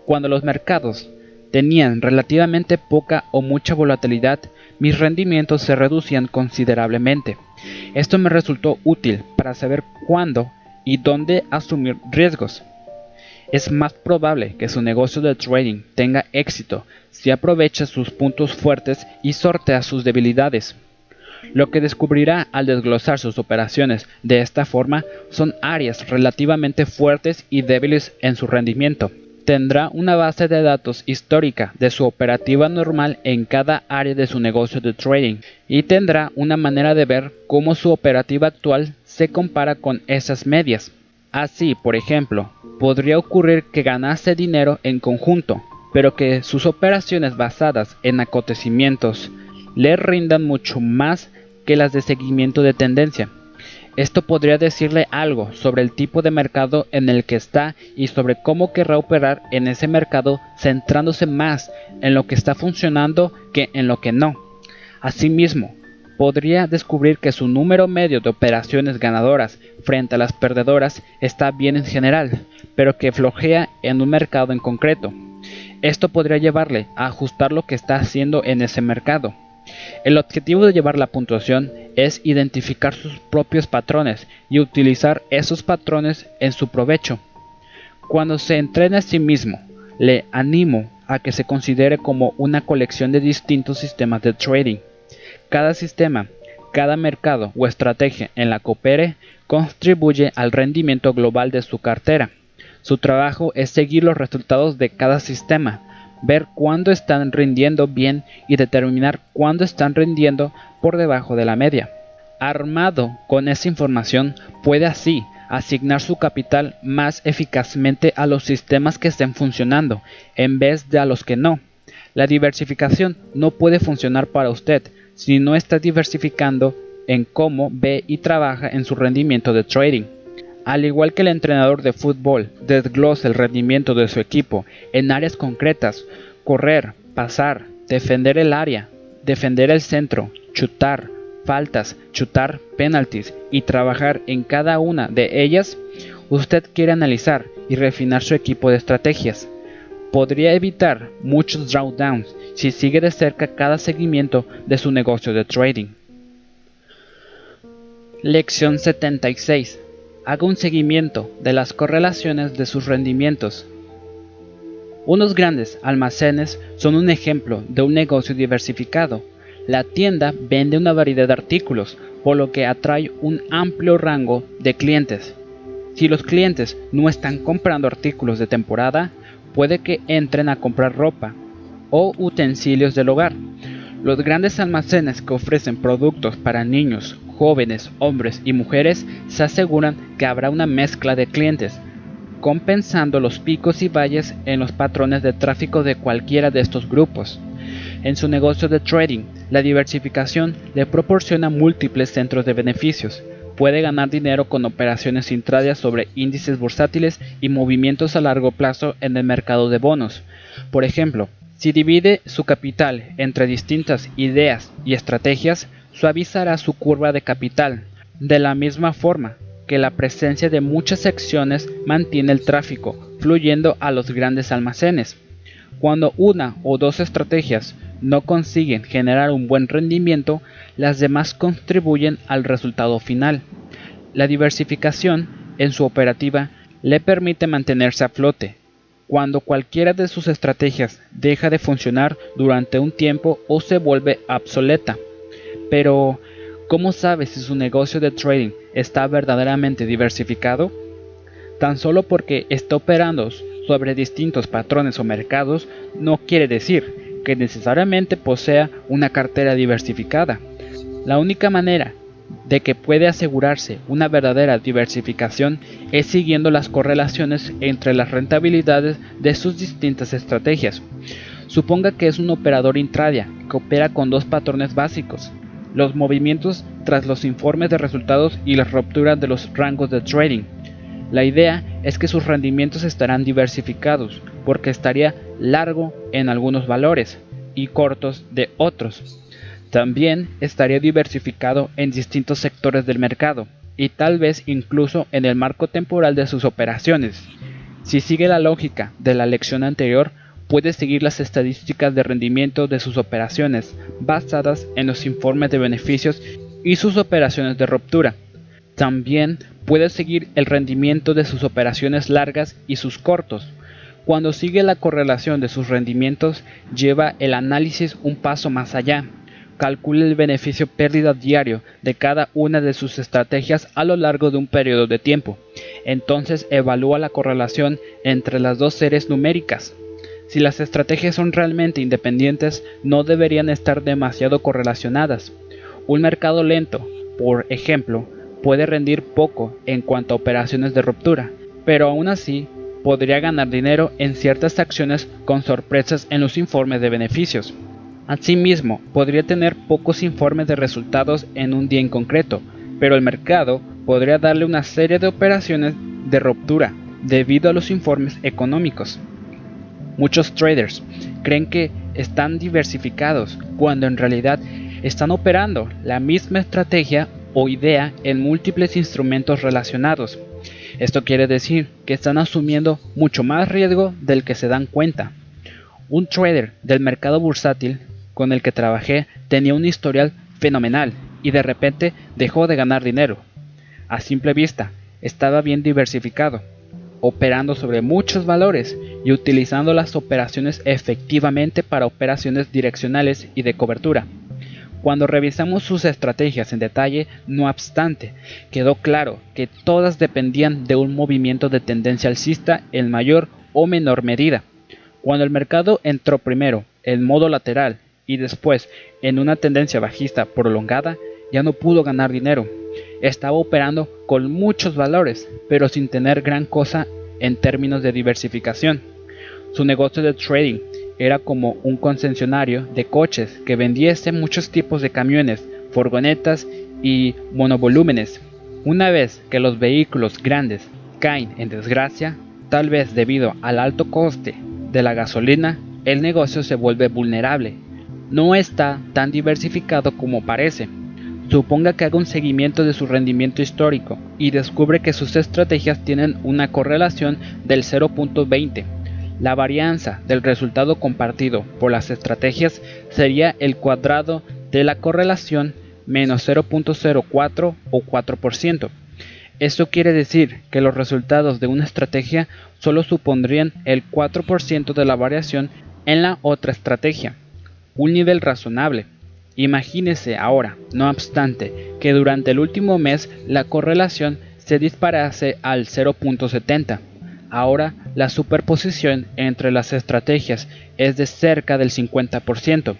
Cuando los mercados tenían relativamente poca o mucha volatilidad, mis rendimientos se reducían considerablemente. Esto me resultó útil para saber cuándo y dónde asumir riesgos. Es más probable que su negocio de trading tenga éxito si aprovecha sus puntos fuertes y sortea sus debilidades. Lo que descubrirá al desglosar sus operaciones de esta forma son áreas relativamente fuertes y débiles en su rendimiento. Tendrá una base de datos histórica de su operativa normal en cada área de su negocio de trading y tendrá una manera de ver cómo su operativa actual se compara con esas medias. Así, por ejemplo, podría ocurrir que ganase dinero en conjunto, pero que sus operaciones basadas en acontecimientos le rindan mucho más que las de seguimiento de tendencia. Esto podría decirle algo sobre el tipo de mercado en el que está y sobre cómo querrá operar en ese mercado centrándose más en lo que está funcionando que en lo que no. Asimismo, podría descubrir que su número medio de operaciones ganadoras frente a las perdedoras está bien en general, pero que flojea en un mercado en concreto. Esto podría llevarle a ajustar lo que está haciendo en ese mercado. El objetivo de llevar la puntuación es identificar sus propios patrones y utilizar esos patrones en su provecho. Cuando se entrena a sí mismo, le animo a que se considere como una colección de distintos sistemas de trading. Cada sistema, cada mercado o estrategia en la que opere contribuye al rendimiento global de su cartera. Su trabajo es seguir los resultados de cada sistema, ver cuándo están rindiendo bien y determinar cuándo están rindiendo por debajo de la media. Armado con esa información, puede así asignar su capital más eficazmente a los sistemas que estén funcionando en vez de a los que no. La diversificación no puede funcionar para usted si no está diversificando en cómo ve y trabaja en su rendimiento de trading. Al igual que el entrenador de fútbol desglosa el rendimiento de su equipo en áreas concretas, correr, pasar, defender el área, defender el centro, chutar, faltas, chutar penalties y trabajar en cada una de ellas, usted quiere analizar y refinar su equipo de estrategias. Podría evitar muchos drawdowns si sigue de cerca cada seguimiento de su negocio de trading. Lección 76 haga un seguimiento de las correlaciones de sus rendimientos. Unos grandes almacenes son un ejemplo de un negocio diversificado. La tienda vende una variedad de artículos, por lo que atrae un amplio rango de clientes. Si los clientes no están comprando artículos de temporada, puede que entren a comprar ropa o utensilios del hogar. Los grandes almacenes que ofrecen productos para niños, jóvenes, hombres y mujeres se aseguran que habrá una mezcla de clientes, compensando los picos y valles en los patrones de tráfico de cualquiera de estos grupos. En su negocio de trading, la diversificación le proporciona múltiples centros de beneficios. Puede ganar dinero con operaciones intradias sobre índices bursátiles y movimientos a largo plazo en el mercado de bonos. Por ejemplo, si divide su capital entre distintas ideas y estrategias, suavizará su curva de capital, de la misma forma que la presencia de muchas secciones mantiene el tráfico fluyendo a los grandes almacenes. Cuando una o dos estrategias no consiguen generar un buen rendimiento, las demás contribuyen al resultado final. La diversificación en su operativa le permite mantenerse a flote, cuando cualquiera de sus estrategias deja de funcionar durante un tiempo o se vuelve obsoleta. Pero, ¿cómo sabe si su negocio de trading está verdaderamente diversificado? Tan solo porque está operando sobre distintos patrones o mercados no quiere decir que necesariamente posea una cartera diversificada. La única manera de que puede asegurarse una verdadera diversificación es siguiendo las correlaciones entre las rentabilidades de sus distintas estrategias. Suponga que es un operador intradia que opera con dos patrones básicos, los movimientos tras los informes de resultados y las rupturas de los rangos de trading. La idea es que sus rendimientos estarán diversificados porque estaría largo en algunos valores y cortos de otros. También estaría diversificado en distintos sectores del mercado y tal vez incluso en el marco temporal de sus operaciones. Si sigue la lógica de la lección anterior, puede seguir las estadísticas de rendimiento de sus operaciones basadas en los informes de beneficios y sus operaciones de ruptura. También puede seguir el rendimiento de sus operaciones largas y sus cortos. Cuando sigue la correlación de sus rendimientos, lleva el análisis un paso más allá calcule el beneficio pérdida diario de cada una de sus estrategias a lo largo de un periodo de tiempo. Entonces evalúa la correlación entre las dos series numéricas. Si las estrategias son realmente independientes, no deberían estar demasiado correlacionadas. Un mercado lento, por ejemplo, puede rendir poco en cuanto a operaciones de ruptura, pero aún así podría ganar dinero en ciertas acciones con sorpresas en los informes de beneficios. Asimismo, podría tener pocos informes de resultados en un día en concreto, pero el mercado podría darle una serie de operaciones de ruptura debido a los informes económicos. Muchos traders creen que están diversificados cuando en realidad están operando la misma estrategia o idea en múltiples instrumentos relacionados. Esto quiere decir que están asumiendo mucho más riesgo del que se dan cuenta. Un trader del mercado bursátil con el que trabajé tenía un historial fenomenal y de repente dejó de ganar dinero. A simple vista, estaba bien diversificado, operando sobre muchos valores y utilizando las operaciones efectivamente para operaciones direccionales y de cobertura. Cuando revisamos sus estrategias en detalle, no obstante, quedó claro que todas dependían de un movimiento de tendencia alcista en mayor o menor medida. Cuando el mercado entró primero en modo lateral y después, en una tendencia bajista prolongada, ya no pudo ganar dinero. Estaba operando con muchos valores, pero sin tener gran cosa en términos de diversificación. Su negocio de trading era como un concesionario de coches que vendiese muchos tipos de camiones, furgonetas y monovolúmenes. Una vez que los vehículos grandes caen en desgracia, tal vez debido al alto coste de la gasolina, el negocio se vuelve vulnerable no está tan diversificado como parece. Suponga que haga un seguimiento de su rendimiento histórico y descubre que sus estrategias tienen una correlación del 0.20. La varianza del resultado compartido por las estrategias sería el cuadrado de la correlación menos 0.04 o 4%. Esto quiere decir que los resultados de una estrategia solo supondrían el 4% de la variación en la otra estrategia un nivel razonable. Imagínese ahora, no obstante, que durante el último mes la correlación se disparase al 0.70. Ahora la superposición entre las estrategias es de cerca del 50%.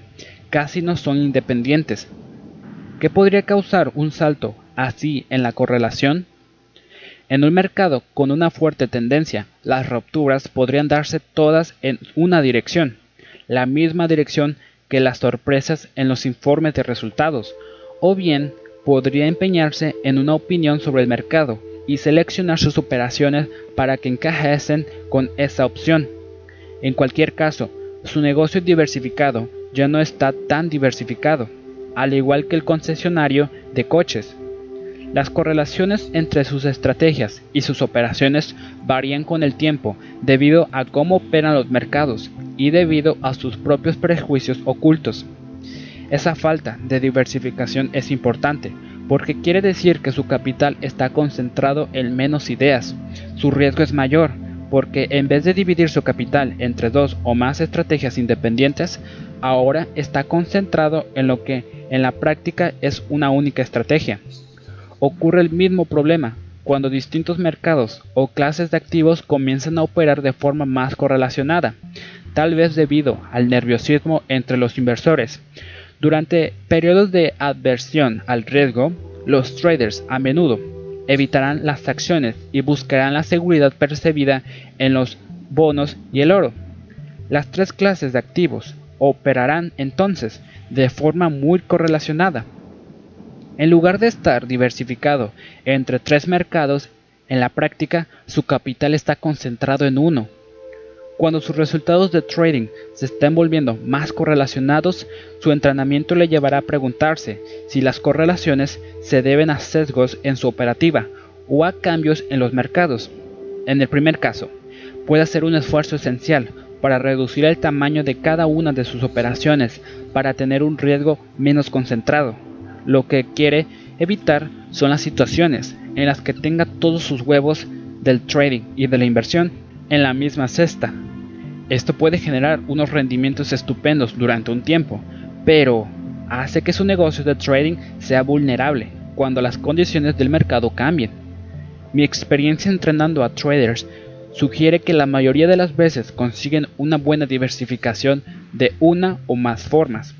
Casi no son independientes. ¿Qué podría causar un salto así en la correlación? En un mercado con una fuerte tendencia, las rupturas podrían darse todas en una dirección, la misma dirección que las sorpresas en los informes de resultados, o bien podría empeñarse en una opinión sobre el mercado y seleccionar sus operaciones para que encajasen con esa opción. En cualquier caso, su negocio diversificado ya no está tan diversificado, al igual que el concesionario de coches. Las correlaciones entre sus estrategias y sus operaciones varían con el tiempo debido a cómo operan los mercados y debido a sus propios prejuicios ocultos. Esa falta de diversificación es importante porque quiere decir que su capital está concentrado en menos ideas. Su riesgo es mayor porque en vez de dividir su capital entre dos o más estrategias independientes, ahora está concentrado en lo que en la práctica es una única estrategia. Ocurre el mismo problema cuando distintos mercados o clases de activos comienzan a operar de forma más correlacionada, tal vez debido al nerviosismo entre los inversores. Durante periodos de adversión al riesgo, los traders a menudo evitarán las acciones y buscarán la seguridad percibida en los bonos y el oro. Las tres clases de activos operarán entonces de forma muy correlacionada. En lugar de estar diversificado entre tres mercados, en la práctica su capital está concentrado en uno. Cuando sus resultados de trading se estén volviendo más correlacionados, su entrenamiento le llevará a preguntarse si las correlaciones se deben a sesgos en su operativa o a cambios en los mercados. En el primer caso, puede hacer un esfuerzo esencial para reducir el tamaño de cada una de sus operaciones para tener un riesgo menos concentrado. Lo que quiere evitar son las situaciones en las que tenga todos sus huevos del trading y de la inversión en la misma cesta esto puede generar unos rendimientos estupendos durante un tiempo, pero hace que su negocio de trading sea vulnerable cuando las condiciones del mercado cambien. Mi experiencia entrenando a traders sugiere que la mayoría de las veces consiguen una buena diversificación de una o más formas,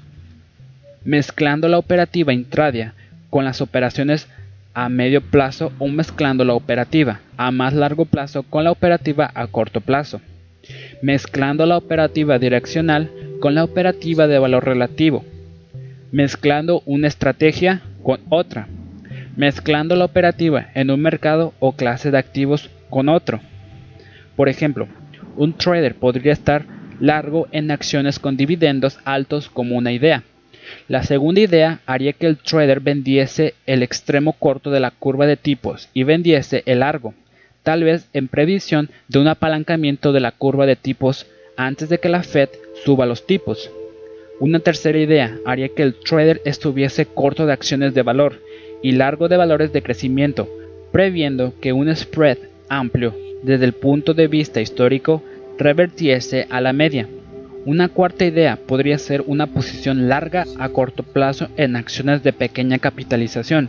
mezclando la operativa intradia con las operaciones a medio plazo o mezclando la operativa a más largo plazo con la operativa a corto plazo mezclando la operativa direccional con la operativa de valor relativo, mezclando una estrategia con otra, mezclando la operativa en un mercado o clase de activos con otro. Por ejemplo, un trader podría estar largo en acciones con dividendos altos como una idea. La segunda idea haría que el trader vendiese el extremo corto de la curva de tipos y vendiese el largo tal vez en previsión de un apalancamiento de la curva de tipos antes de que la Fed suba los tipos. Una tercera idea haría que el trader estuviese corto de acciones de valor y largo de valores de crecimiento, previendo que un spread amplio desde el punto de vista histórico revertiese a la media. Una cuarta idea podría ser una posición larga a corto plazo en acciones de pequeña capitalización.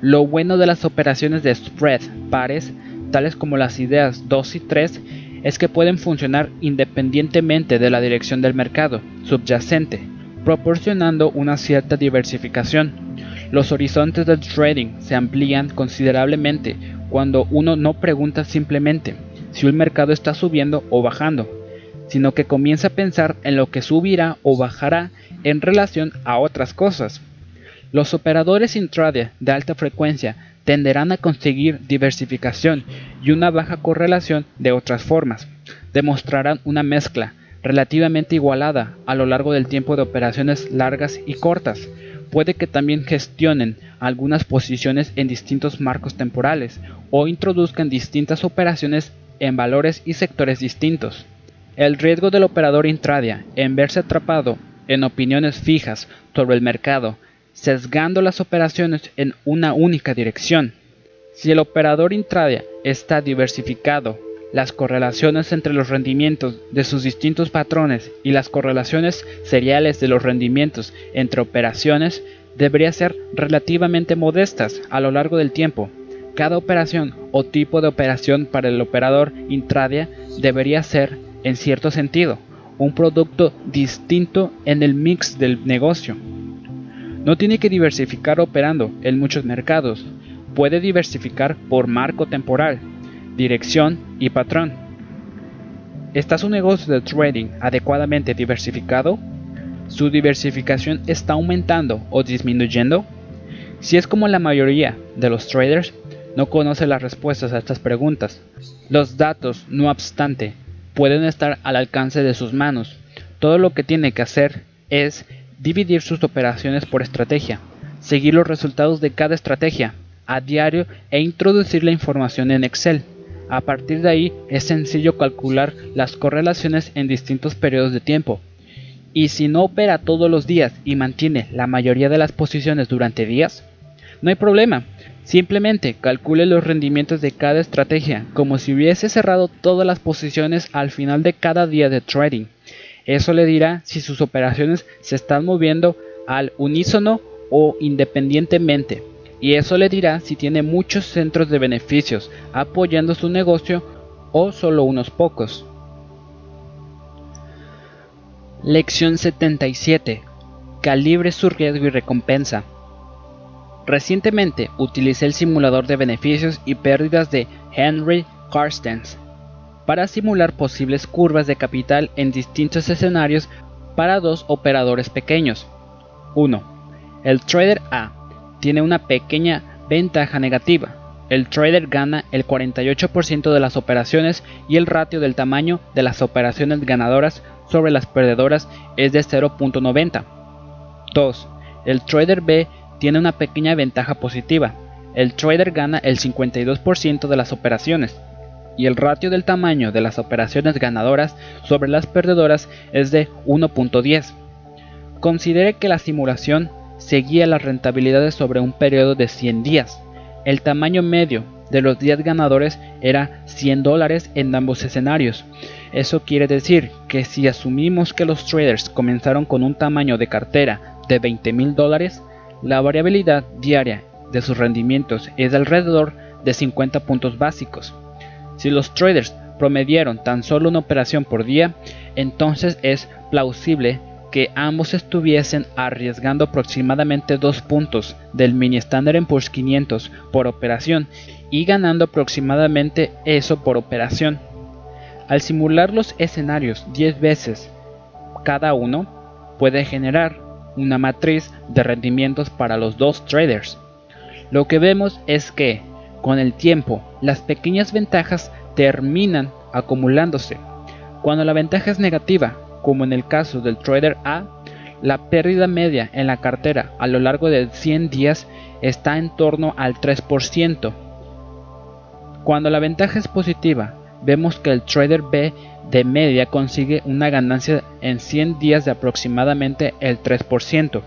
Lo bueno de las operaciones de spread pares tales como las ideas 2 y 3, es que pueden funcionar independientemente de la dirección del mercado subyacente, proporcionando una cierta diversificación. Los horizontes del trading se amplían considerablemente cuando uno no pregunta simplemente si un mercado está subiendo o bajando, sino que comienza a pensar en lo que subirá o bajará en relación a otras cosas. Los operadores intraday de alta frecuencia tenderán a conseguir diversificación y una baja correlación de otras formas. Demostrarán una mezcla relativamente igualada a lo largo del tiempo de operaciones largas y cortas. Puede que también gestionen algunas posiciones en distintos marcos temporales o introduzcan distintas operaciones en valores y sectores distintos. El riesgo del operador intradia en verse atrapado en opiniones fijas sobre el mercado sesgando las operaciones en una única dirección. Si el operador intradia está diversificado, las correlaciones entre los rendimientos de sus distintos patrones y las correlaciones seriales de los rendimientos entre operaciones deberían ser relativamente modestas a lo largo del tiempo. Cada operación o tipo de operación para el operador intradia debería ser, en cierto sentido, un producto distinto en el mix del negocio. No tiene que diversificar operando en muchos mercados, puede diversificar por marco temporal, dirección y patrón. ¿Está su negocio de trading adecuadamente diversificado? ¿Su diversificación está aumentando o disminuyendo? Si es como la mayoría de los traders, no conoce las respuestas a estas preguntas. Los datos, no obstante, pueden estar al alcance de sus manos. Todo lo que tiene que hacer es dividir sus operaciones por estrategia, seguir los resultados de cada estrategia a diario e introducir la información en Excel. A partir de ahí es sencillo calcular las correlaciones en distintos periodos de tiempo. Y si no opera todos los días y mantiene la mayoría de las posiciones durante días, no hay problema, Simplemente calcule los rendimientos de cada estrategia como si hubiese cerrado todas las posiciones al final de cada día de trading. Eso le dirá si sus operaciones se están moviendo al unísono o independientemente. Y eso le dirá si tiene muchos centros de beneficios apoyando su negocio o solo unos pocos. Lección 77. Calibre su riesgo y recompensa. Recientemente utilicé el simulador de beneficios y pérdidas de Henry Carstens para simular posibles curvas de capital en distintos escenarios para dos operadores pequeños. 1. El trader A tiene una pequeña ventaja negativa. El trader gana el 48% de las operaciones y el ratio del tamaño de las operaciones ganadoras sobre las perdedoras es de 0.90. 2. El trader B tiene una pequeña ventaja positiva. El trader gana el 52% de las operaciones y el ratio del tamaño de las operaciones ganadoras sobre las perdedoras es de 1.10. Considere que la simulación seguía las rentabilidades sobre un periodo de 100 días. El tamaño medio de los días ganadores era 100 dólares en ambos escenarios. Eso quiere decir que si asumimos que los traders comenzaron con un tamaño de cartera de 20 mil dólares, la variabilidad diaria de sus rendimientos es de alrededor de 50 puntos básicos. Si los traders promedieron tan solo una operación por día, entonces es plausible que ambos estuviesen arriesgando aproximadamente 2 puntos del mini Standard Poor's 500 por operación y ganando aproximadamente eso por operación. Al simular los escenarios 10 veces cada uno, puede generar una matriz de rendimientos para los dos traders. Lo que vemos es que, con el tiempo, las pequeñas ventajas terminan acumulándose. Cuando la ventaja es negativa, como en el caso del trader A, la pérdida media en la cartera a lo largo de 100 días está en torno al 3%. Cuando la ventaja es positiva, vemos que el trader B de media consigue una ganancia en 100 días de aproximadamente el 3%.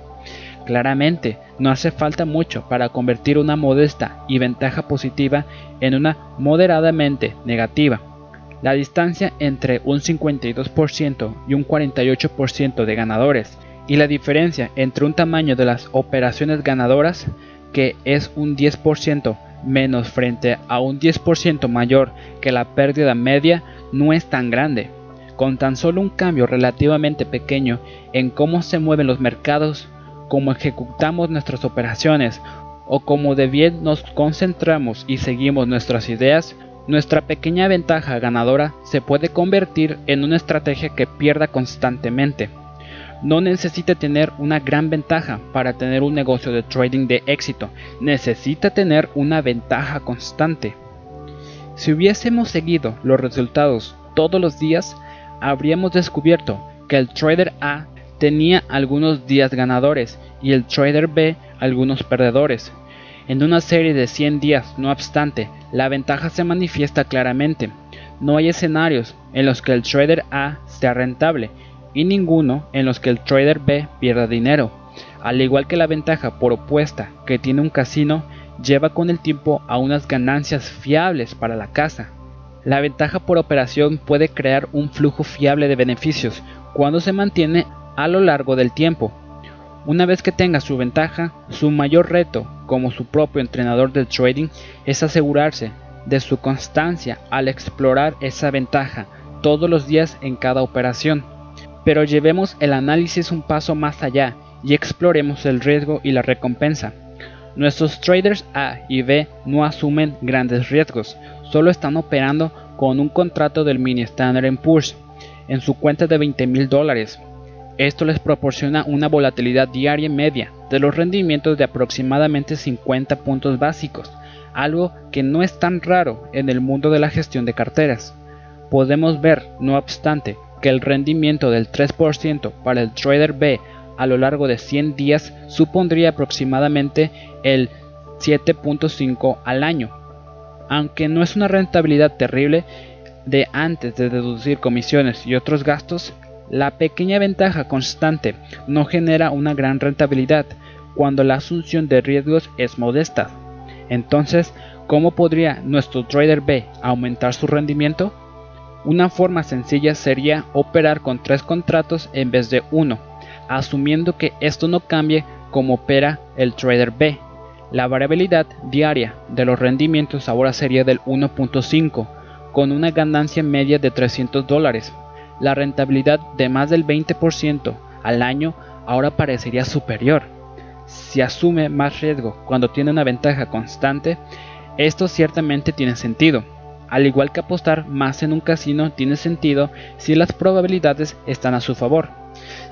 Claramente, no hace falta mucho para convertir una modesta y ventaja positiva en una moderadamente negativa. La distancia entre un 52% y un 48% de ganadores y la diferencia entre un tamaño de las operaciones ganadoras, que es un 10% menos frente a un 10% mayor que la pérdida media, no es tan grande. Con tan solo un cambio relativamente pequeño en cómo se mueven los mercados, cómo ejecutamos nuestras operaciones o cómo de bien nos concentramos y seguimos nuestras ideas, nuestra pequeña ventaja ganadora se puede convertir en una estrategia que pierda constantemente. No necesita tener una gran ventaja para tener un negocio de trading de éxito, necesita tener una ventaja constante. Si hubiésemos seguido los resultados todos los días, habríamos descubierto que el trader A tenía algunos días ganadores y el trader B algunos perdedores. En una serie de 100 días, no obstante, la ventaja se manifiesta claramente. No hay escenarios en los que el trader A sea rentable y ninguno en los que el trader B pierda dinero. Al igual que la ventaja por opuesta que tiene un casino, lleva con el tiempo a unas ganancias fiables para la casa. La ventaja por operación puede crear un flujo fiable de beneficios cuando se mantiene a lo largo del tiempo. Una vez que tenga su ventaja, su mayor reto como su propio entrenador del trading es asegurarse de su constancia al explorar esa ventaja todos los días en cada operación. Pero llevemos el análisis un paso más allá y exploremos el riesgo y la recompensa. Nuestros traders A y B no asumen grandes riesgos, solo están operando con un contrato del mini Standard Poor's en su cuenta de 20 mil dólares. Esto les proporciona una volatilidad diaria media de los rendimientos de aproximadamente 50 puntos básicos, algo que no es tan raro en el mundo de la gestión de carteras. Podemos ver, no obstante, que el rendimiento del 3% para el trader B a lo largo de 100 días supondría aproximadamente el 7.5 al año. Aunque no es una rentabilidad terrible de antes de deducir comisiones y otros gastos, la pequeña ventaja constante no genera una gran rentabilidad cuando la asunción de riesgos es modesta. Entonces, ¿cómo podría nuestro trader B aumentar su rendimiento? Una forma sencilla sería operar con tres contratos en vez de uno, asumiendo que esto no cambie como opera el trader B. La variabilidad diaria de los rendimientos ahora sería del 1.5, con una ganancia media de 300 dólares. La rentabilidad de más del 20% al año ahora parecería superior. Si asume más riesgo cuando tiene una ventaja constante, esto ciertamente tiene sentido. Al igual que apostar más en un casino tiene sentido si las probabilidades están a su favor.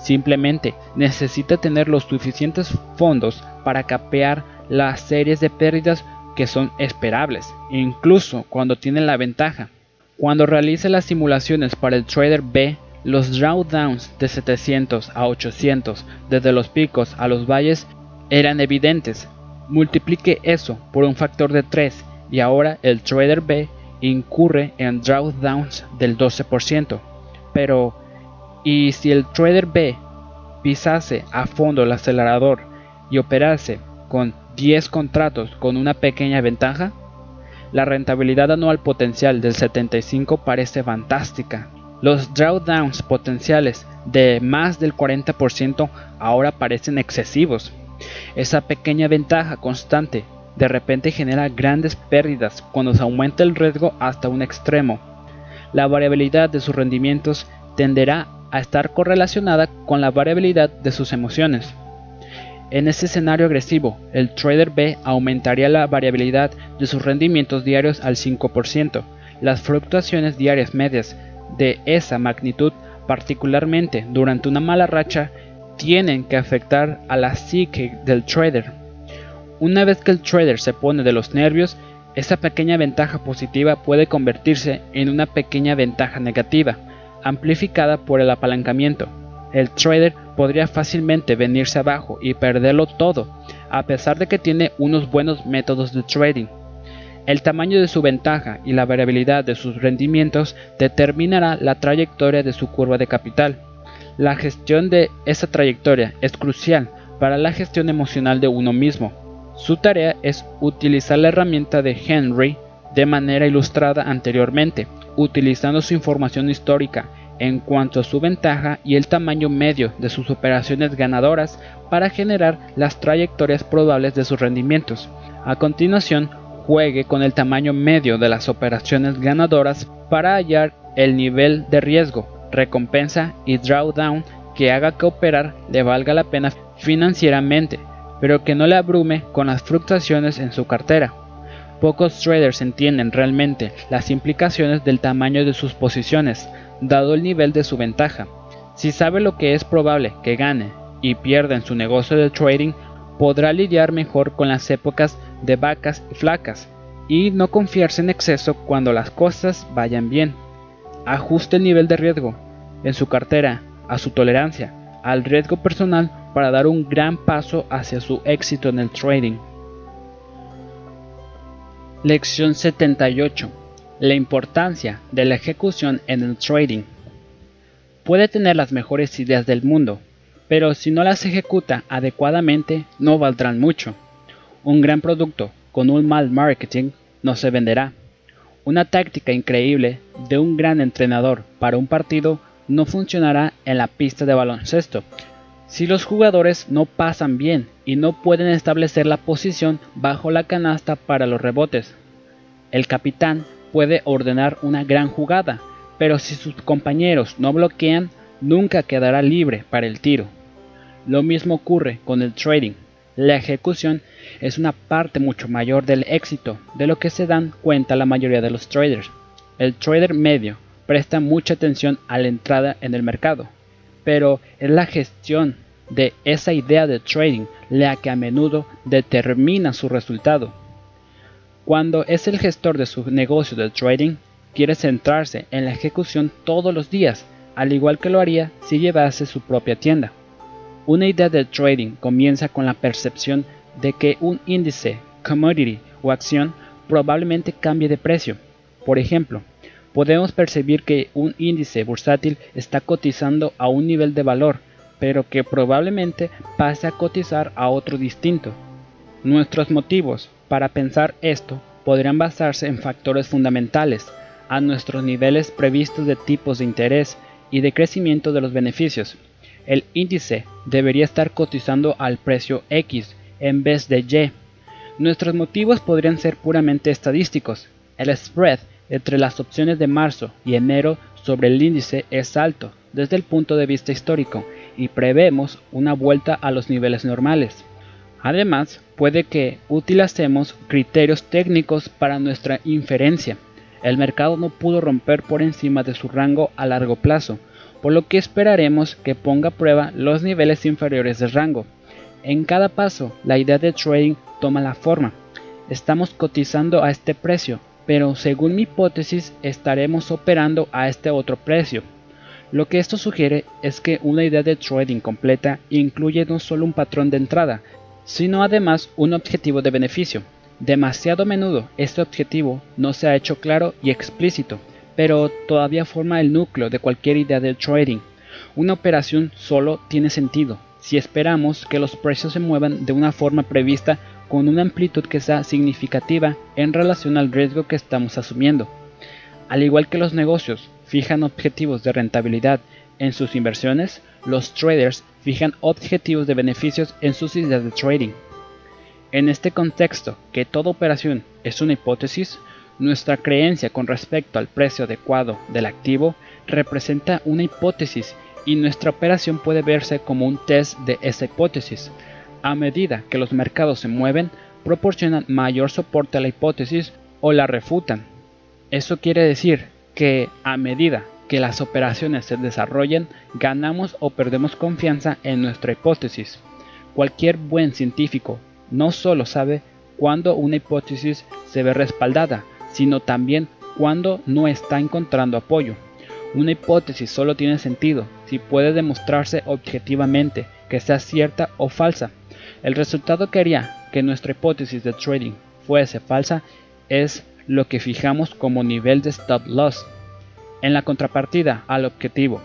Simplemente necesita tener los suficientes fondos para capear las series de pérdidas que son esperables, incluso cuando tiene la ventaja. Cuando realice las simulaciones para el trader B, los drawdowns de 700 a 800 desde los picos a los valles eran evidentes. Multiplique eso por un factor de 3 y ahora el trader B incurre en drawdowns del 12%. Pero, ¿y si el trader B pisase a fondo el acelerador y operase con 10 contratos con una pequeña ventaja? La rentabilidad anual potencial del 75 parece fantástica. Los drawdowns potenciales de más del 40% ahora parecen excesivos. Esa pequeña ventaja constante de repente genera grandes pérdidas cuando se aumenta el riesgo hasta un extremo. La variabilidad de sus rendimientos tenderá a estar correlacionada con la variabilidad de sus emociones. En este escenario agresivo, el trader B aumentaría la variabilidad de sus rendimientos diarios al 5%. Las fluctuaciones diarias medias de esa magnitud, particularmente durante una mala racha, tienen que afectar a la psique del trader. Una vez que el trader se pone de los nervios, esa pequeña ventaja positiva puede convertirse en una pequeña ventaja negativa, amplificada por el apalancamiento. El trader podría fácilmente venirse abajo y perderlo todo, a pesar de que tiene unos buenos métodos de trading. El tamaño de su ventaja y la variabilidad de sus rendimientos determinará la trayectoria de su curva de capital. La gestión de esa trayectoria es crucial para la gestión emocional de uno mismo. Su tarea es utilizar la herramienta de Henry de manera ilustrada anteriormente, utilizando su información histórica en cuanto a su ventaja y el tamaño medio de sus operaciones ganadoras para generar las trayectorias probables de sus rendimientos. A continuación, juegue con el tamaño medio de las operaciones ganadoras para hallar el nivel de riesgo, recompensa y drawdown que haga que operar le valga la pena financieramente pero que no le abrume con las fluctuaciones en su cartera. Pocos traders entienden realmente las implicaciones del tamaño de sus posiciones, dado el nivel de su ventaja. Si sabe lo que es probable que gane y pierda en su negocio de trading, podrá lidiar mejor con las épocas de vacas y flacas y no confiarse en exceso cuando las cosas vayan bien. Ajuste el nivel de riesgo en su cartera a su tolerancia al riesgo personal para dar un gran paso hacia su éxito en el trading. Lección 78. La importancia de la ejecución en el trading. Puede tener las mejores ideas del mundo, pero si no las ejecuta adecuadamente no valdrán mucho. Un gran producto con un mal marketing no se venderá. Una táctica increíble de un gran entrenador para un partido no funcionará en la pista de baloncesto, si los jugadores no pasan bien y no pueden establecer la posición bajo la canasta para los rebotes. El capitán puede ordenar una gran jugada, pero si sus compañeros no bloquean, nunca quedará libre para el tiro. Lo mismo ocurre con el trading. La ejecución es una parte mucho mayor del éxito de lo que se dan cuenta la mayoría de los traders. El trader medio presta mucha atención a la entrada en el mercado, pero es la gestión de esa idea de trading la que a menudo determina su resultado. Cuando es el gestor de su negocio de trading, quiere centrarse en la ejecución todos los días, al igual que lo haría si llevase su propia tienda. Una idea de trading comienza con la percepción de que un índice, commodity o acción probablemente cambie de precio. Por ejemplo, podemos percibir que un índice bursátil está cotizando a un nivel de valor, pero que probablemente pase a cotizar a otro distinto. Nuestros motivos para pensar esto podrían basarse en factores fundamentales, a nuestros niveles previstos de tipos de interés y de crecimiento de los beneficios. El índice debería estar cotizando al precio X en vez de Y. Nuestros motivos podrían ser puramente estadísticos. El spread entre las opciones de marzo y enero sobre el índice es alto desde el punto de vista histórico y prevemos una vuelta a los niveles normales. Además, puede que utilicemos criterios técnicos para nuestra inferencia. El mercado no pudo romper por encima de su rango a largo plazo, por lo que esperaremos que ponga a prueba los niveles inferiores de rango. En cada paso, la idea de trading toma la forma. Estamos cotizando a este precio, pero según mi hipótesis estaremos operando a este otro precio. Lo que esto sugiere es que una idea de trading completa incluye no solo un patrón de entrada, sino además un objetivo de beneficio. Demasiado a menudo este objetivo no se ha hecho claro y explícito, pero todavía forma el núcleo de cualquier idea de trading. Una operación solo tiene sentido si esperamos que los precios se muevan de una forma prevista con una amplitud que sea significativa en relación al riesgo que estamos asumiendo. Al igual que los negocios fijan objetivos de rentabilidad en sus inversiones, los traders fijan objetivos de beneficios en sus ideas de trading. En este contexto, que toda operación es una hipótesis, nuestra creencia con respecto al precio adecuado del activo representa una hipótesis y nuestra operación puede verse como un test de esa hipótesis. A medida que los mercados se mueven, proporcionan mayor soporte a la hipótesis o la refutan. Eso quiere decir que a medida que las operaciones se desarrollen, ganamos o perdemos confianza en nuestra hipótesis. Cualquier buen científico no solo sabe cuándo una hipótesis se ve respaldada, sino también cuándo no está encontrando apoyo. Una hipótesis solo tiene sentido si puede demostrarse objetivamente que sea cierta o falsa. El resultado que haría que nuestra hipótesis de trading fuese falsa es lo que fijamos como nivel de stop loss en la contrapartida al objetivo.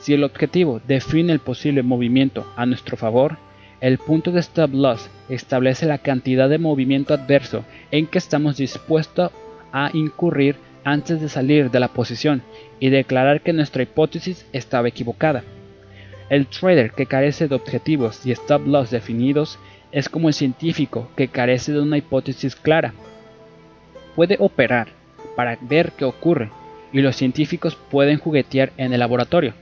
Si el objetivo define el posible movimiento a nuestro favor, el punto de stop loss establece la cantidad de movimiento adverso en que estamos dispuestos a incurrir antes de salir de la posición y declarar que nuestra hipótesis estaba equivocada. El trader que carece de objetivos y stop loss definidos es como el científico que carece de una hipótesis clara. Puede operar para ver qué ocurre y los científicos pueden juguetear en el laboratorio,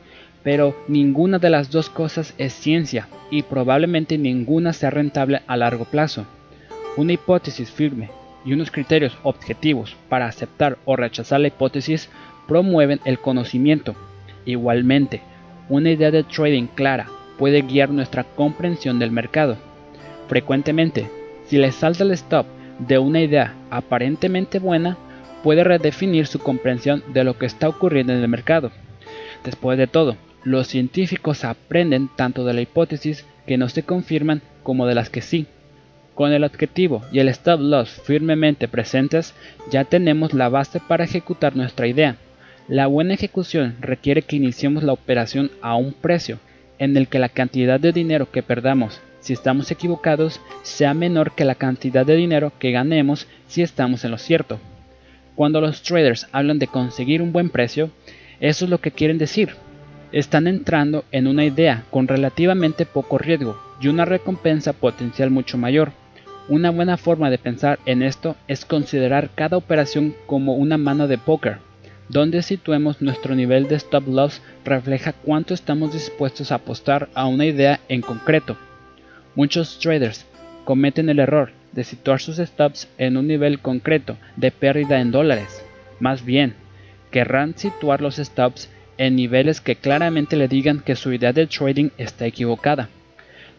pero ninguna de las dos cosas es ciencia y probablemente ninguna sea rentable a largo plazo. Una hipótesis firme y unos criterios objetivos para aceptar o rechazar la hipótesis promueven el conocimiento. Igualmente, una idea de trading clara puede guiar nuestra comprensión del mercado. Frecuentemente, si le salta el stop de una idea aparentemente buena, puede redefinir su comprensión de lo que está ocurriendo en el mercado. Después de todo, los científicos aprenden tanto de la hipótesis que no se confirman como de las que sí. Con el objetivo y el stop loss firmemente presentes, ya tenemos la base para ejecutar nuestra idea. La buena ejecución requiere que iniciemos la operación a un precio en el que la cantidad de dinero que perdamos si estamos equivocados sea menor que la cantidad de dinero que ganemos si estamos en lo cierto. Cuando los traders hablan de conseguir un buen precio, eso es lo que quieren decir. Están entrando en una idea con relativamente poco riesgo y una recompensa potencial mucho mayor. Una buena forma de pensar en esto es considerar cada operación como una mano de póker, donde situemos nuestro nivel de stop loss refleja cuánto estamos dispuestos a apostar a una idea en concreto. Muchos traders cometen el error de situar sus stops en un nivel concreto de pérdida en dólares. Más bien, querrán situar los stops en niveles que claramente le digan que su idea de trading está equivocada.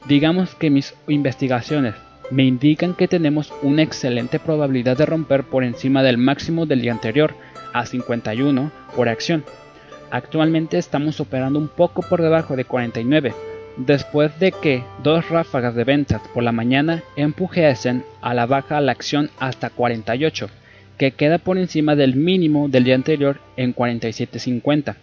Digamos que mis investigaciones me indican que tenemos una excelente probabilidad de romper por encima del máximo del día anterior, a 51 por acción. Actualmente estamos operando un poco por debajo de 49, después de que dos ráfagas de ventas por la mañana empujesen a la baja la acción hasta 48, que queda por encima del mínimo del día anterior en 47.50.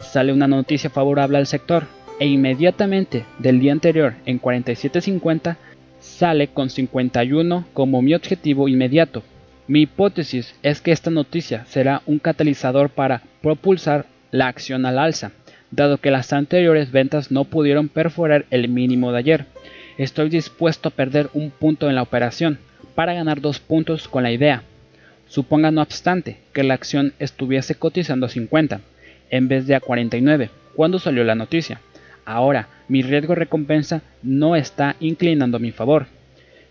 Sale una noticia favorable al sector e inmediatamente del día anterior en 47.50 sale con 51 como mi objetivo inmediato. Mi hipótesis es que esta noticia será un catalizador para propulsar la acción al alza, dado que las anteriores ventas no pudieron perforar el mínimo de ayer. Estoy dispuesto a perder un punto en la operación para ganar dos puntos con la idea. Suponga no obstante que la acción estuviese cotizando a 50 en vez de a 49 cuando salió la noticia. Ahora, mi riesgo recompensa no está inclinando a mi favor.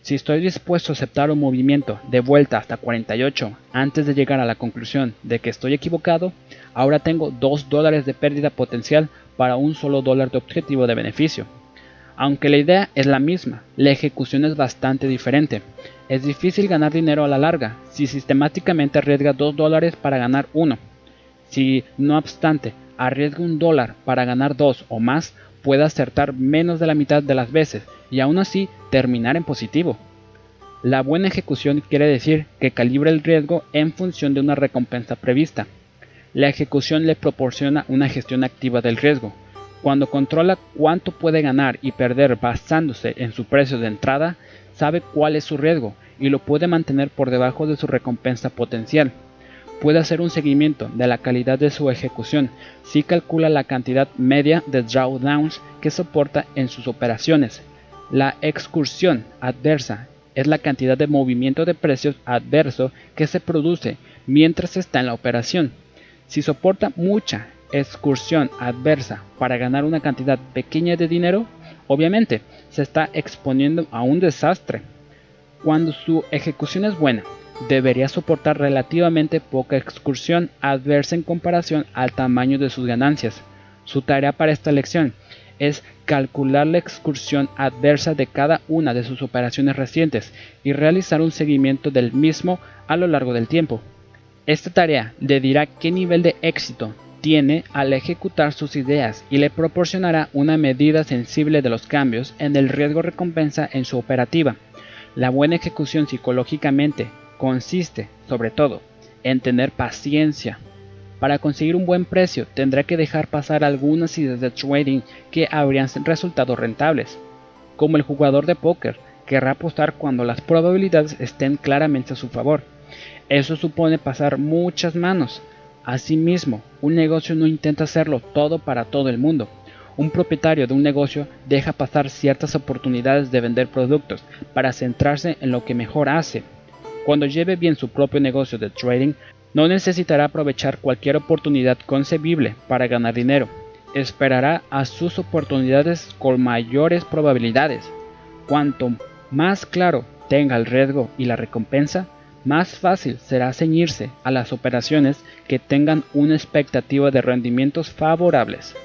Si estoy dispuesto a aceptar un movimiento de vuelta hasta 48 antes de llegar a la conclusión de que estoy equivocado, ahora tengo 2 dólares de pérdida potencial para un solo dólar de objetivo de beneficio. Aunque la idea es la misma, la ejecución es bastante diferente. Es difícil ganar dinero a la larga si sistemáticamente arriesga 2 dólares para ganar 1. Si, no obstante, arriesga un dólar para ganar 2 o más, puede acertar menos de la mitad de las veces y aún así terminar en positivo. La buena ejecución quiere decir que calibra el riesgo en función de una recompensa prevista. La ejecución le proporciona una gestión activa del riesgo. Cuando controla cuánto puede ganar y perder basándose en su precio de entrada, sabe cuál es su riesgo y lo puede mantener por debajo de su recompensa potencial puede hacer un seguimiento de la calidad de su ejecución si calcula la cantidad media de drawdowns que soporta en sus operaciones. La excursión adversa es la cantidad de movimiento de precios adverso que se produce mientras está en la operación. Si soporta mucha excursión adversa para ganar una cantidad pequeña de dinero, obviamente se está exponiendo a un desastre. Cuando su ejecución es buena, debería soportar relativamente poca excursión adversa en comparación al tamaño de sus ganancias. Su tarea para esta lección es calcular la excursión adversa de cada una de sus operaciones recientes y realizar un seguimiento del mismo a lo largo del tiempo. Esta tarea le dirá qué nivel de éxito tiene al ejecutar sus ideas y le proporcionará una medida sensible de los cambios en el riesgo recompensa en su operativa. La buena ejecución psicológicamente consiste, sobre todo, en tener paciencia. Para conseguir un buen precio tendrá que dejar pasar algunas ideas de trading que habrían resultado rentables. Como el jugador de póker, querrá apostar cuando las probabilidades estén claramente a su favor. Eso supone pasar muchas manos. Asimismo, un negocio no intenta hacerlo todo para todo el mundo. Un propietario de un negocio deja pasar ciertas oportunidades de vender productos para centrarse en lo que mejor hace cuando lleve bien su propio negocio de trading, no necesitará aprovechar cualquier oportunidad concebible para ganar dinero. Esperará a sus oportunidades con mayores probabilidades. Cuanto más claro tenga el riesgo y la recompensa, más fácil será ceñirse a las operaciones que tengan una expectativa de rendimientos favorables.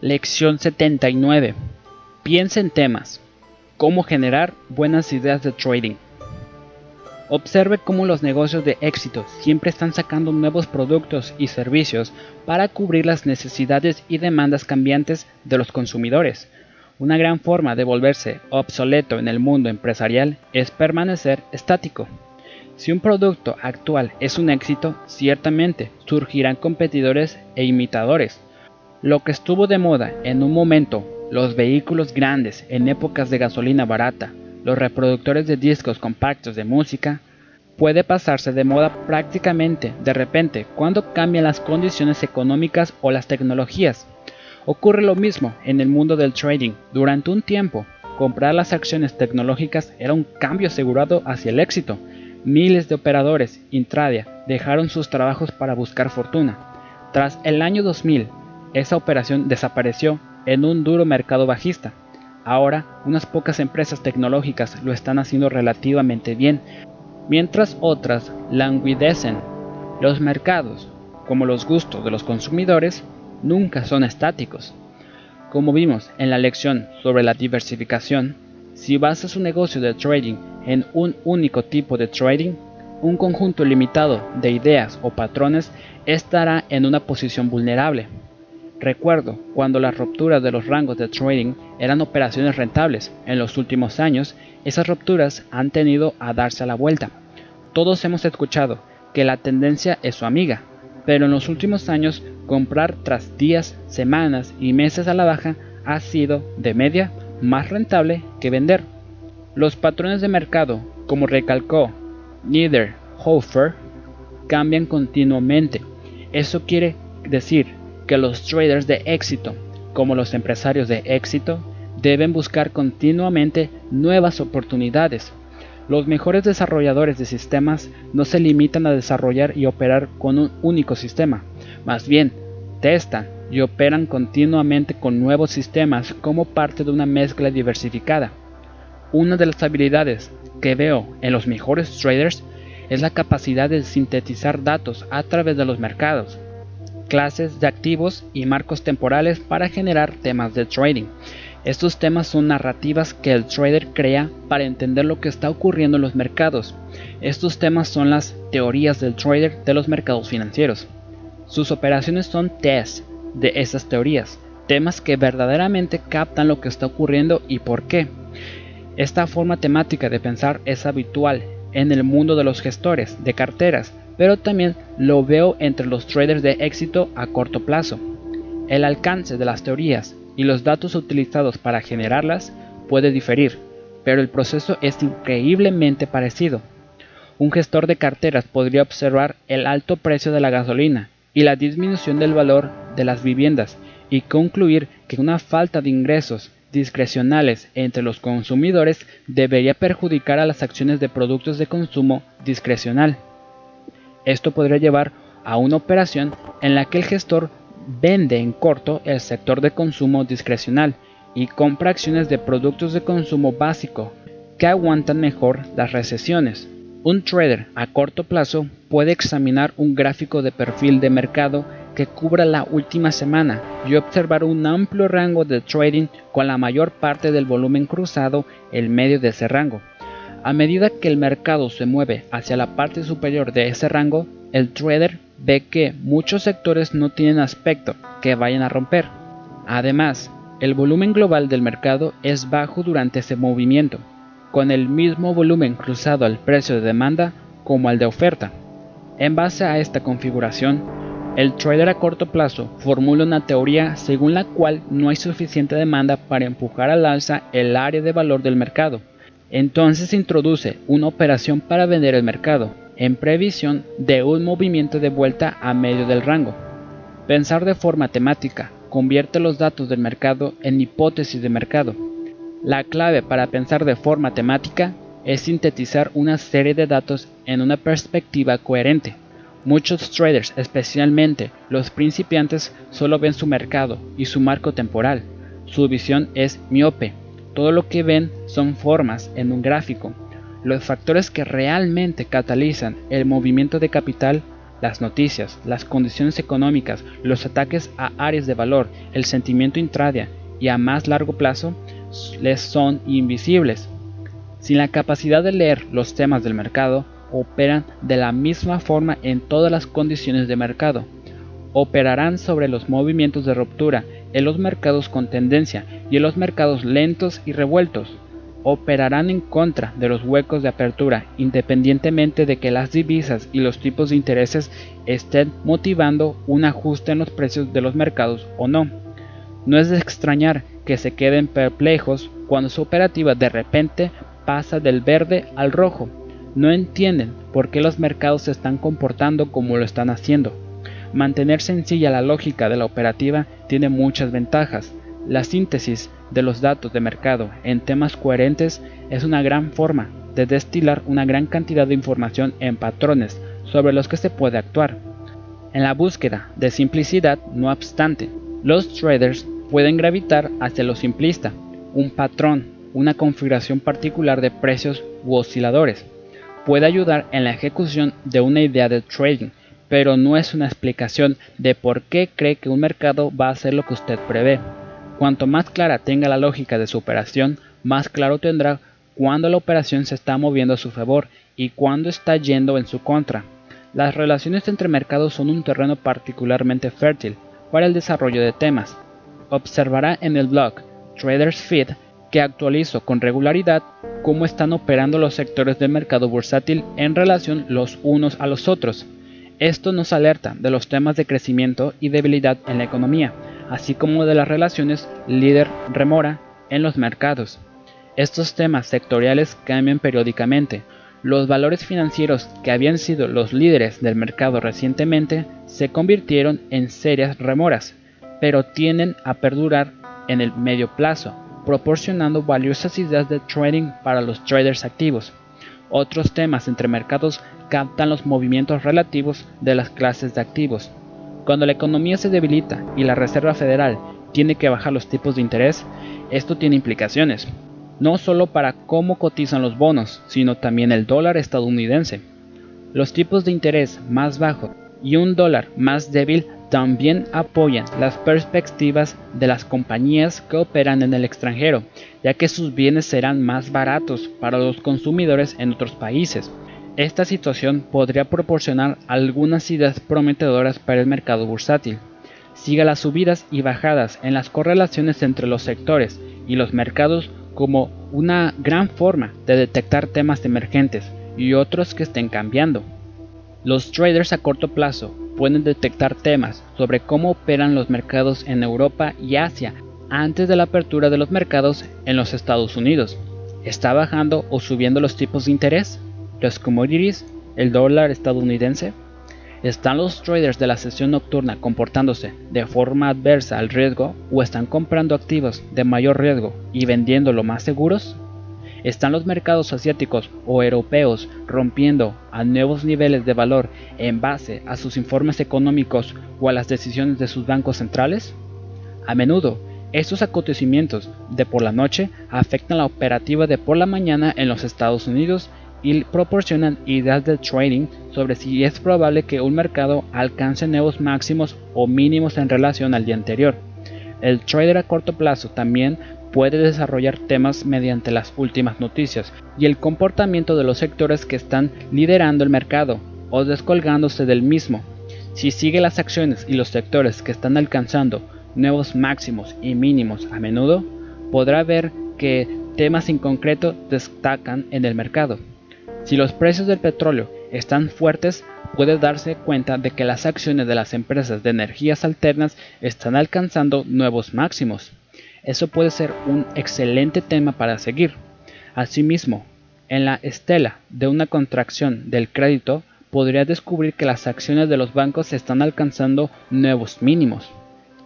Lección 79. Piensa en temas cómo generar buenas ideas de trading. Observe cómo los negocios de éxito siempre están sacando nuevos productos y servicios para cubrir las necesidades y demandas cambiantes de los consumidores. Una gran forma de volverse obsoleto en el mundo empresarial es permanecer estático. Si un producto actual es un éxito, ciertamente surgirán competidores e imitadores. Lo que estuvo de moda en un momento los vehículos grandes en épocas de gasolina barata, los reproductores de discos compactos de música, puede pasarse de moda prácticamente de repente cuando cambian las condiciones económicas o las tecnologías. Ocurre lo mismo en el mundo del trading. Durante un tiempo, comprar las acciones tecnológicas era un cambio asegurado hacia el éxito. Miles de operadores intradia dejaron sus trabajos para buscar fortuna. Tras el año 2000, esa operación desapareció en un duro mercado bajista. Ahora, unas pocas empresas tecnológicas lo están haciendo relativamente bien, mientras otras languidecen. Los mercados, como los gustos de los consumidores, nunca son estáticos. Como vimos en la lección sobre la diversificación, si basas su negocio de trading en un único tipo de trading, un conjunto limitado de ideas o patrones estará en una posición vulnerable. Recuerdo cuando las rupturas de los rangos de trading eran operaciones rentables. En los últimos años, esas rupturas han tenido a darse a la vuelta. Todos hemos escuchado que la tendencia es su amiga, pero en los últimos años comprar tras días, semanas y meses a la baja ha sido, de media, más rentable que vender. Los patrones de mercado, como recalcó Niederhofer, cambian continuamente. Eso quiere decir que los traders de éxito, como los empresarios de éxito, deben buscar continuamente nuevas oportunidades. Los mejores desarrolladores de sistemas no se limitan a desarrollar y operar con un único sistema, más bien testan y operan continuamente con nuevos sistemas como parte de una mezcla diversificada. Una de las habilidades que veo en los mejores traders es la capacidad de sintetizar datos a través de los mercados, clases de activos y marcos temporales para generar temas de trading. Estos temas son narrativas que el trader crea para entender lo que está ocurriendo en los mercados. Estos temas son las teorías del trader de los mercados financieros. Sus operaciones son tests de esas teorías, temas que verdaderamente captan lo que está ocurriendo y por qué. Esta forma temática de pensar es habitual en el mundo de los gestores de carteras, pero también lo veo entre los traders de éxito a corto plazo. El alcance de las teorías y los datos utilizados para generarlas puede diferir, pero el proceso es increíblemente parecido. Un gestor de carteras podría observar el alto precio de la gasolina y la disminución del valor de las viviendas y concluir que una falta de ingresos discrecionales entre los consumidores debería perjudicar a las acciones de productos de consumo discrecional. Esto podría llevar a una operación en la que el gestor vende en corto el sector de consumo discrecional y compra acciones de productos de consumo básico que aguantan mejor las recesiones. Un trader a corto plazo puede examinar un gráfico de perfil de mercado que cubra la última semana y observar un amplio rango de trading con la mayor parte del volumen cruzado en medio de ese rango. A medida que el mercado se mueve hacia la parte superior de ese rango, el trader ve que muchos sectores no tienen aspecto que vayan a romper. Además, el volumen global del mercado es bajo durante ese movimiento, con el mismo volumen cruzado al precio de demanda como al de oferta. En base a esta configuración, el trader a corto plazo formula una teoría según la cual no hay suficiente demanda para empujar al alza el área de valor del mercado entonces se introduce una operación para vender el mercado, en previsión de un movimiento de vuelta a medio del rango. Pensar de forma temática convierte los datos del mercado en hipótesis de mercado. La clave para pensar de forma temática es sintetizar una serie de datos en una perspectiva coherente. Muchos traders, especialmente los principiantes, solo ven su mercado y su marco temporal. Su visión es miope todo lo que ven son formas en un gráfico. Los factores que realmente catalizan el movimiento de capital, las noticias, las condiciones económicas, los ataques a áreas de valor, el sentimiento intradia y a más largo plazo, les son invisibles. Sin la capacidad de leer los temas del mercado, operan de la misma forma en todas las condiciones de mercado. Operarán sobre los movimientos de ruptura en los mercados con tendencia y en los mercados lentos y revueltos. Operarán en contra de los huecos de apertura independientemente de que las divisas y los tipos de intereses estén motivando un ajuste en los precios de los mercados o no. No es de extrañar que se queden perplejos cuando su operativa de repente pasa del verde al rojo. No entienden por qué los mercados se están comportando como lo están haciendo Mantener sencilla la lógica de la operativa tiene muchas ventajas. La síntesis de los datos de mercado en temas coherentes es una gran forma de destilar una gran cantidad de información en patrones sobre los que se puede actuar. En la búsqueda de simplicidad, no obstante, los traders pueden gravitar hacia lo simplista, un patrón, una configuración particular de precios u osciladores. Puede ayudar en la ejecución de una idea de trading pero no es una explicación de por qué cree que un mercado va a hacer lo que usted prevé. Cuanto más clara tenga la lógica de su operación, más claro tendrá cuándo la operación se está moviendo a su favor y cuándo está yendo en su contra. Las relaciones entre mercados son un terreno particularmente fértil para el desarrollo de temas. Observará en el blog Traders Feed que actualizo con regularidad cómo están operando los sectores del mercado bursátil en relación los unos a los otros. Esto nos alerta de los temas de crecimiento y debilidad en la economía, así como de las relaciones líder-remora en los mercados. Estos temas sectoriales cambian periódicamente. Los valores financieros que habían sido los líderes del mercado recientemente se convirtieron en serias remoras, pero tienden a perdurar en el medio plazo, proporcionando valiosas ideas de trading para los traders activos. Otros temas entre mercados captan los movimientos relativos de las clases de activos. Cuando la economía se debilita y la Reserva Federal tiene que bajar los tipos de interés, esto tiene implicaciones, no solo para cómo cotizan los bonos, sino también el dólar estadounidense. Los tipos de interés más bajos y un dólar más débil también apoyan las perspectivas de las compañías que operan en el extranjero, ya que sus bienes serán más baratos para los consumidores en otros países. Esta situación podría proporcionar algunas ideas prometedoras para el mercado bursátil. Siga las subidas y bajadas en las correlaciones entre los sectores y los mercados como una gran forma de detectar temas emergentes y otros que estén cambiando. Los traders a corto plazo pueden detectar temas sobre cómo operan los mercados en Europa y Asia antes de la apertura de los mercados en los Estados Unidos. ¿Está bajando o subiendo los tipos de interés? ¿Los commodities? ¿El dólar estadounidense? ¿Están los traders de la sesión nocturna comportándose de forma adversa al riesgo o están comprando activos de mayor riesgo y vendiendo lo más seguros? ¿Están los mercados asiáticos o europeos rompiendo a nuevos niveles de valor en base a sus informes económicos o a las decisiones de sus bancos centrales? A menudo, estos acontecimientos de por la noche afectan la operativa de por la mañana en los Estados Unidos y proporcionan ideas de trading sobre si es probable que un mercado alcance nuevos máximos o mínimos en relación al día anterior. El trader a corto plazo también puede desarrollar temas mediante las últimas noticias y el comportamiento de los sectores que están liderando el mercado o descolgándose del mismo. Si sigue las acciones y los sectores que están alcanzando nuevos máximos y mínimos a menudo, podrá ver que temas en concreto destacan en el mercado. Si los precios del petróleo están fuertes, puede darse cuenta de que las acciones de las empresas de energías alternas están alcanzando nuevos máximos. Eso puede ser un excelente tema para seguir. Asimismo, en la estela de una contracción del crédito, podría descubrir que las acciones de los bancos están alcanzando nuevos mínimos.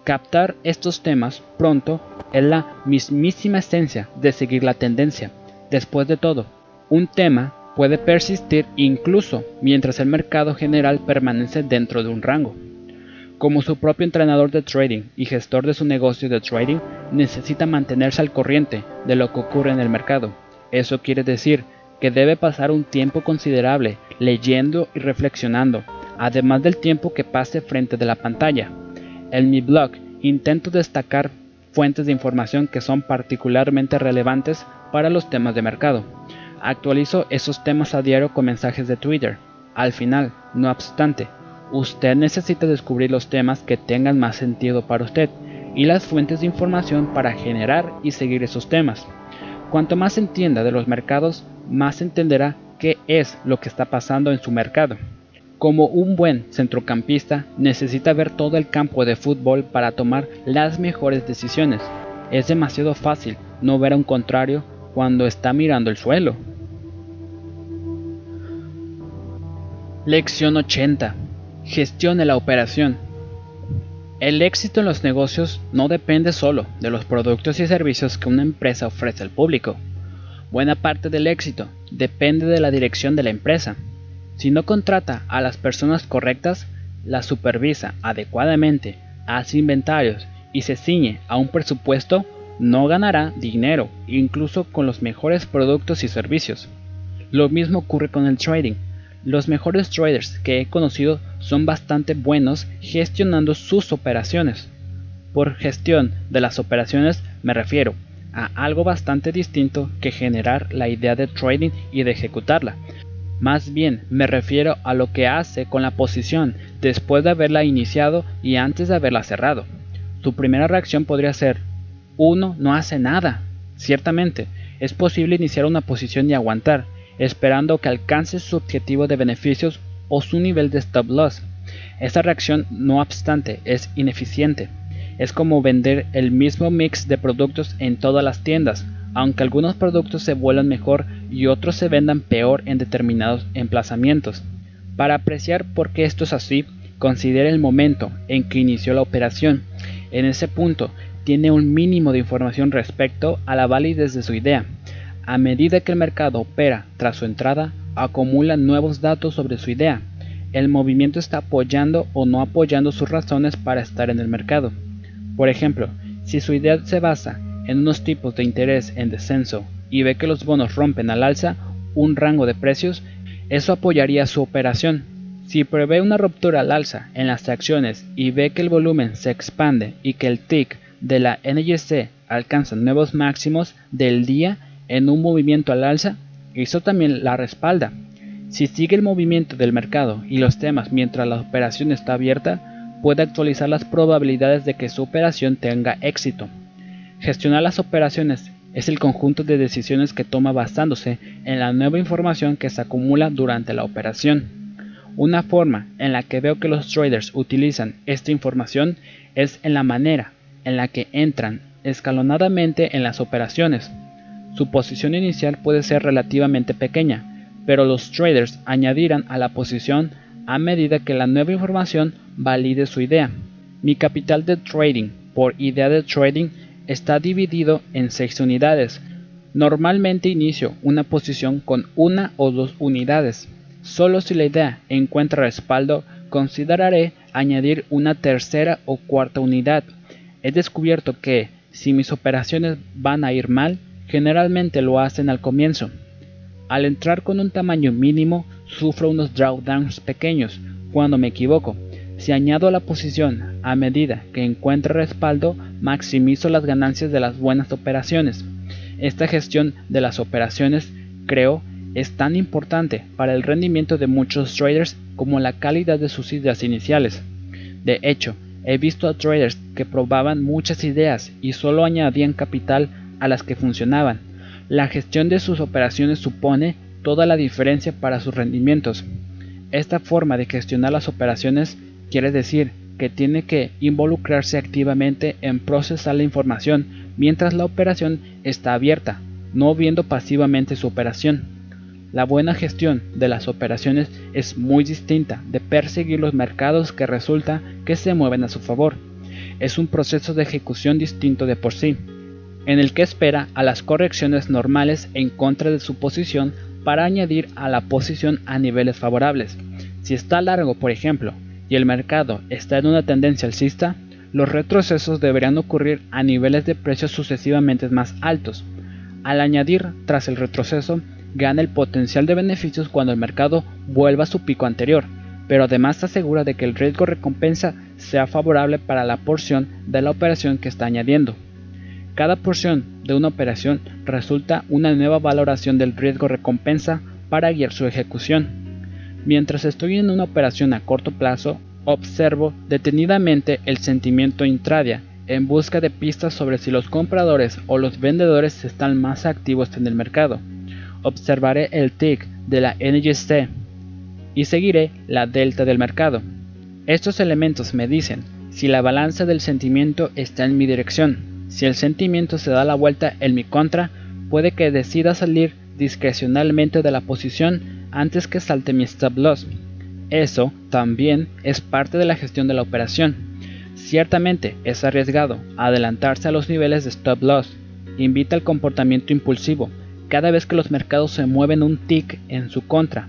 Captar estos temas pronto es la mismísima esencia de seguir la tendencia. Después de todo, un tema puede persistir incluso mientras el mercado general permanece dentro de un rango. Como su propio entrenador de trading y gestor de su negocio de trading, necesita mantenerse al corriente de lo que ocurre en el mercado. Eso quiere decir que debe pasar un tiempo considerable leyendo y reflexionando, además del tiempo que pase frente de la pantalla. En mi blog intento destacar fuentes de información que son particularmente relevantes para los temas de mercado. Actualizo esos temas a diario con mensajes de Twitter. Al final, no obstante, Usted necesita descubrir los temas que tengan más sentido para usted y las fuentes de información para generar y seguir esos temas. Cuanto más entienda de los mercados, más entenderá qué es lo que está pasando en su mercado. Como un buen centrocampista, necesita ver todo el campo de fútbol para tomar las mejores decisiones. Es demasiado fácil no ver a un contrario cuando está mirando el suelo. Lección 80 Gestione la operación. El éxito en los negocios no depende solo de los productos y servicios que una empresa ofrece al público. Buena parte del éxito depende de la dirección de la empresa. Si no contrata a las personas correctas, las supervisa adecuadamente, hace inventarios y se ciñe a un presupuesto, no ganará dinero, incluso con los mejores productos y servicios. Lo mismo ocurre con el trading Los mejores traders que he conocido son bastante buenos gestionando sus operaciones. Por gestión de las operaciones me refiero a algo bastante distinto que generar la idea de trading y de ejecutarla. Más bien me refiero a lo que hace con la posición después de haberla iniciado y antes de haberla cerrado. Su primera reacción podría ser, uno no hace nada. Ciertamente, es posible iniciar una posición y aguantar, esperando que alcance su objetivo de beneficios o su nivel de stop loss. Esta reacción, no obstante, es ineficiente. Es como vender el mismo mix de productos en todas las tiendas, aunque algunos productos se vuelan mejor y otros se vendan peor en determinados emplazamientos. Para apreciar por qué esto es así, considere el momento en que inició la operación. En ese punto, tiene un mínimo de información respecto a la validez de su idea. A medida que el mercado opera tras su entrada, acumula nuevos datos sobre su idea. El movimiento está apoyando o no apoyando sus razones para estar en el mercado. Por ejemplo, si su idea se basa en unos tipos de interés en descenso y ve que los bonos rompen al alza un rango de precios, eso apoyaría su operación. Si prevé una ruptura al alza en las acciones y ve que el volumen se expande y que el TIC de la NYC alcanza nuevos máximos del día en un movimiento al alza, eso también la respalda. Si sigue el movimiento del mercado y los temas mientras la operación está abierta, puede actualizar las probabilidades de que su operación tenga éxito. Gestionar las operaciones es el conjunto de decisiones que toma basándose en la nueva información que se acumula durante la operación. Una forma en la que veo que los traders utilizan esta información es en la manera en la que entran escalonadamente en las operaciones. Su posición inicial puede ser relativamente pequeña, pero los traders añadirán a la posición a medida que la nueva información valide su idea. Mi capital de trading por idea de trading está dividido en 6 unidades. Normalmente inicio una posición con una o dos unidades. Solo si la idea encuentra respaldo, consideraré añadir una tercera o cuarta unidad. He descubierto que, si mis operaciones van a ir mal, generalmente lo hacen al comienzo. Al entrar con un tamaño mínimo, sufro unos drawdowns pequeños cuando me equivoco, si añado la posición a medida que encuentre respaldo, maximizo las ganancias de las buenas operaciones. Esta gestión de las operaciones, creo, es tan importante para el rendimiento de muchos traders como la calidad de sus ideas iniciales. De hecho, he visto a traders que probaban muchas ideas y solo añadían capital a las que funcionaban. La gestión de sus operaciones supone toda la diferencia para sus rendimientos. Esta forma de gestionar las operaciones Quiere decir que tiene que involucrarse activamente en procesar la información mientras la operación está abierta, no viendo pasivamente su operación. La buena gestión de las operaciones es muy distinta de perseguir los mercados que resulta que se mueven a su favor. Es un proceso de ejecución distinto de por sí, en el que espera a las correcciones normales en contra de su posición para añadir a la posición a niveles favorables. Si está largo, por ejemplo, y el mercado está en una tendencia alcista, los retrocesos deberían ocurrir a niveles de precios sucesivamente más altos. Al añadir tras el retroceso, gana el potencial de beneficios cuando el mercado vuelva a su pico anterior, pero además asegura de que el riesgo recompensa sea favorable para la porción de la operación que está añadiendo. Cada porción de una operación resulta una nueva valoración del riesgo recompensa para guiar su ejecución. Mientras estoy en una operación a corto plazo, observo detenidamente el sentimiento intradia en busca de pistas sobre si los compradores o los vendedores están más activos en el mercado. Observaré el tick de la NGC y seguiré la delta del mercado. Estos elementos me dicen si la balanza del sentimiento está en mi dirección. Si el sentimiento se da la vuelta en mi contra, puede que decida salir discrecionalmente de la posición antes que salte mi stop loss. Eso también es parte de la gestión de la operación. Ciertamente es arriesgado adelantarse a los niveles de stop loss. Invita al comportamiento impulsivo cada vez que los mercados se mueven un tick en su contra.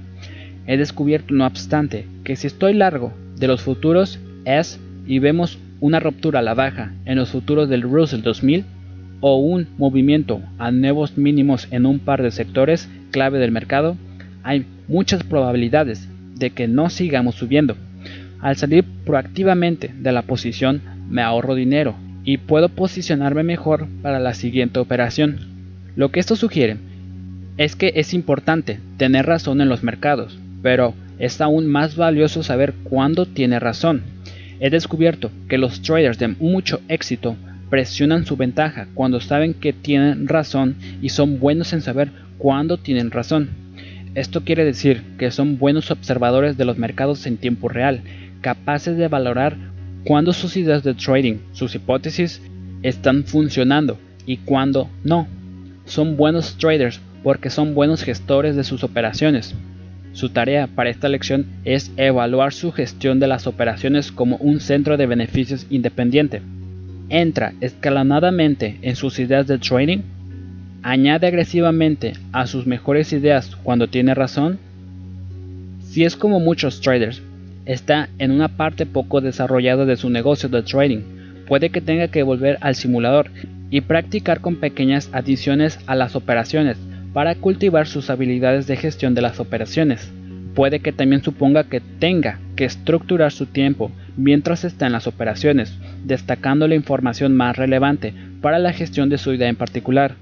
He descubierto, no obstante, que si estoy largo de los futuros es y vemos una ruptura a la baja en los futuros del Russell 2000 o un movimiento a nuevos mínimos en un par de sectores clave del mercado, hay muchas probabilidades de que no sigamos subiendo. Al salir proactivamente de la posición me ahorro dinero y puedo posicionarme mejor para la siguiente operación. Lo que esto sugiere es que es importante tener razón en los mercados, pero es aún más valioso saber cuándo tiene razón. He descubierto que los traders de mucho éxito presionan su ventaja cuando saben que tienen razón y son buenos en saber cuándo tienen razón. Esto quiere decir que son buenos observadores de los mercados en tiempo real, capaces de valorar cuándo sus ideas de trading, sus hipótesis, están funcionando y cuándo no. Son buenos traders porque son buenos gestores de sus operaciones. Su tarea para esta lección es evaluar su gestión de las operaciones como un centro de beneficios independiente. Entra escalonadamente en sus ideas de trading, añade agresivamente a sus mejores ideas cuando tiene razón. Si es como muchos traders, está en una parte poco desarrollada de su negocio de trading, puede que tenga que volver al simulador y practicar con pequeñas adiciones a las operaciones para cultivar sus habilidades de gestión de las operaciones. Puede que también suponga que tenga que estructurar su tiempo mientras está en las operaciones, destacando la información más relevante para la gestión de su idea en particular.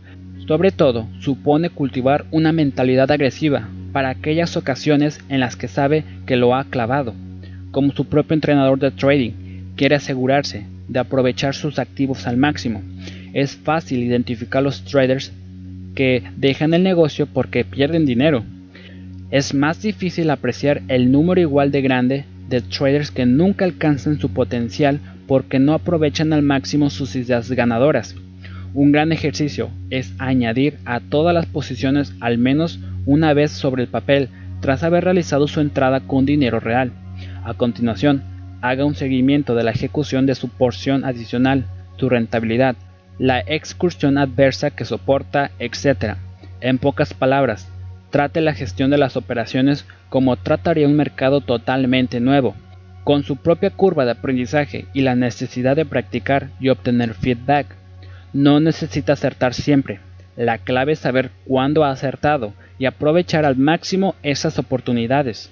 Sobre todo, supone cultivar una mentalidad agresiva para aquellas ocasiones en las que sabe que lo ha clavado. Como su propio entrenador de trading, quiere asegurarse de aprovechar sus activos al máximo. Es fácil identificar los traders que dejan el negocio porque pierden dinero. Es más difícil apreciar el número igual de grande de traders que nunca alcanzan su potencial porque no aprovechan al máximo sus ideas ganadoras. Un gran ejercicio es añadir a todas las posiciones al menos una vez sobre el papel tras haber realizado su entrada con dinero real. A continuación, haga un seguimiento de la ejecución de su porción adicional, su rentabilidad, la excursión adversa que soporta, etc. En pocas palabras, trate la gestión de las operaciones como trataría un mercado totalmente nuevo, con su propia curva de aprendizaje y la necesidad de practicar y obtener feedback. No necesita acertar siempre. La clave es saber cuándo ha acertado y aprovechar al máximo esas oportunidades.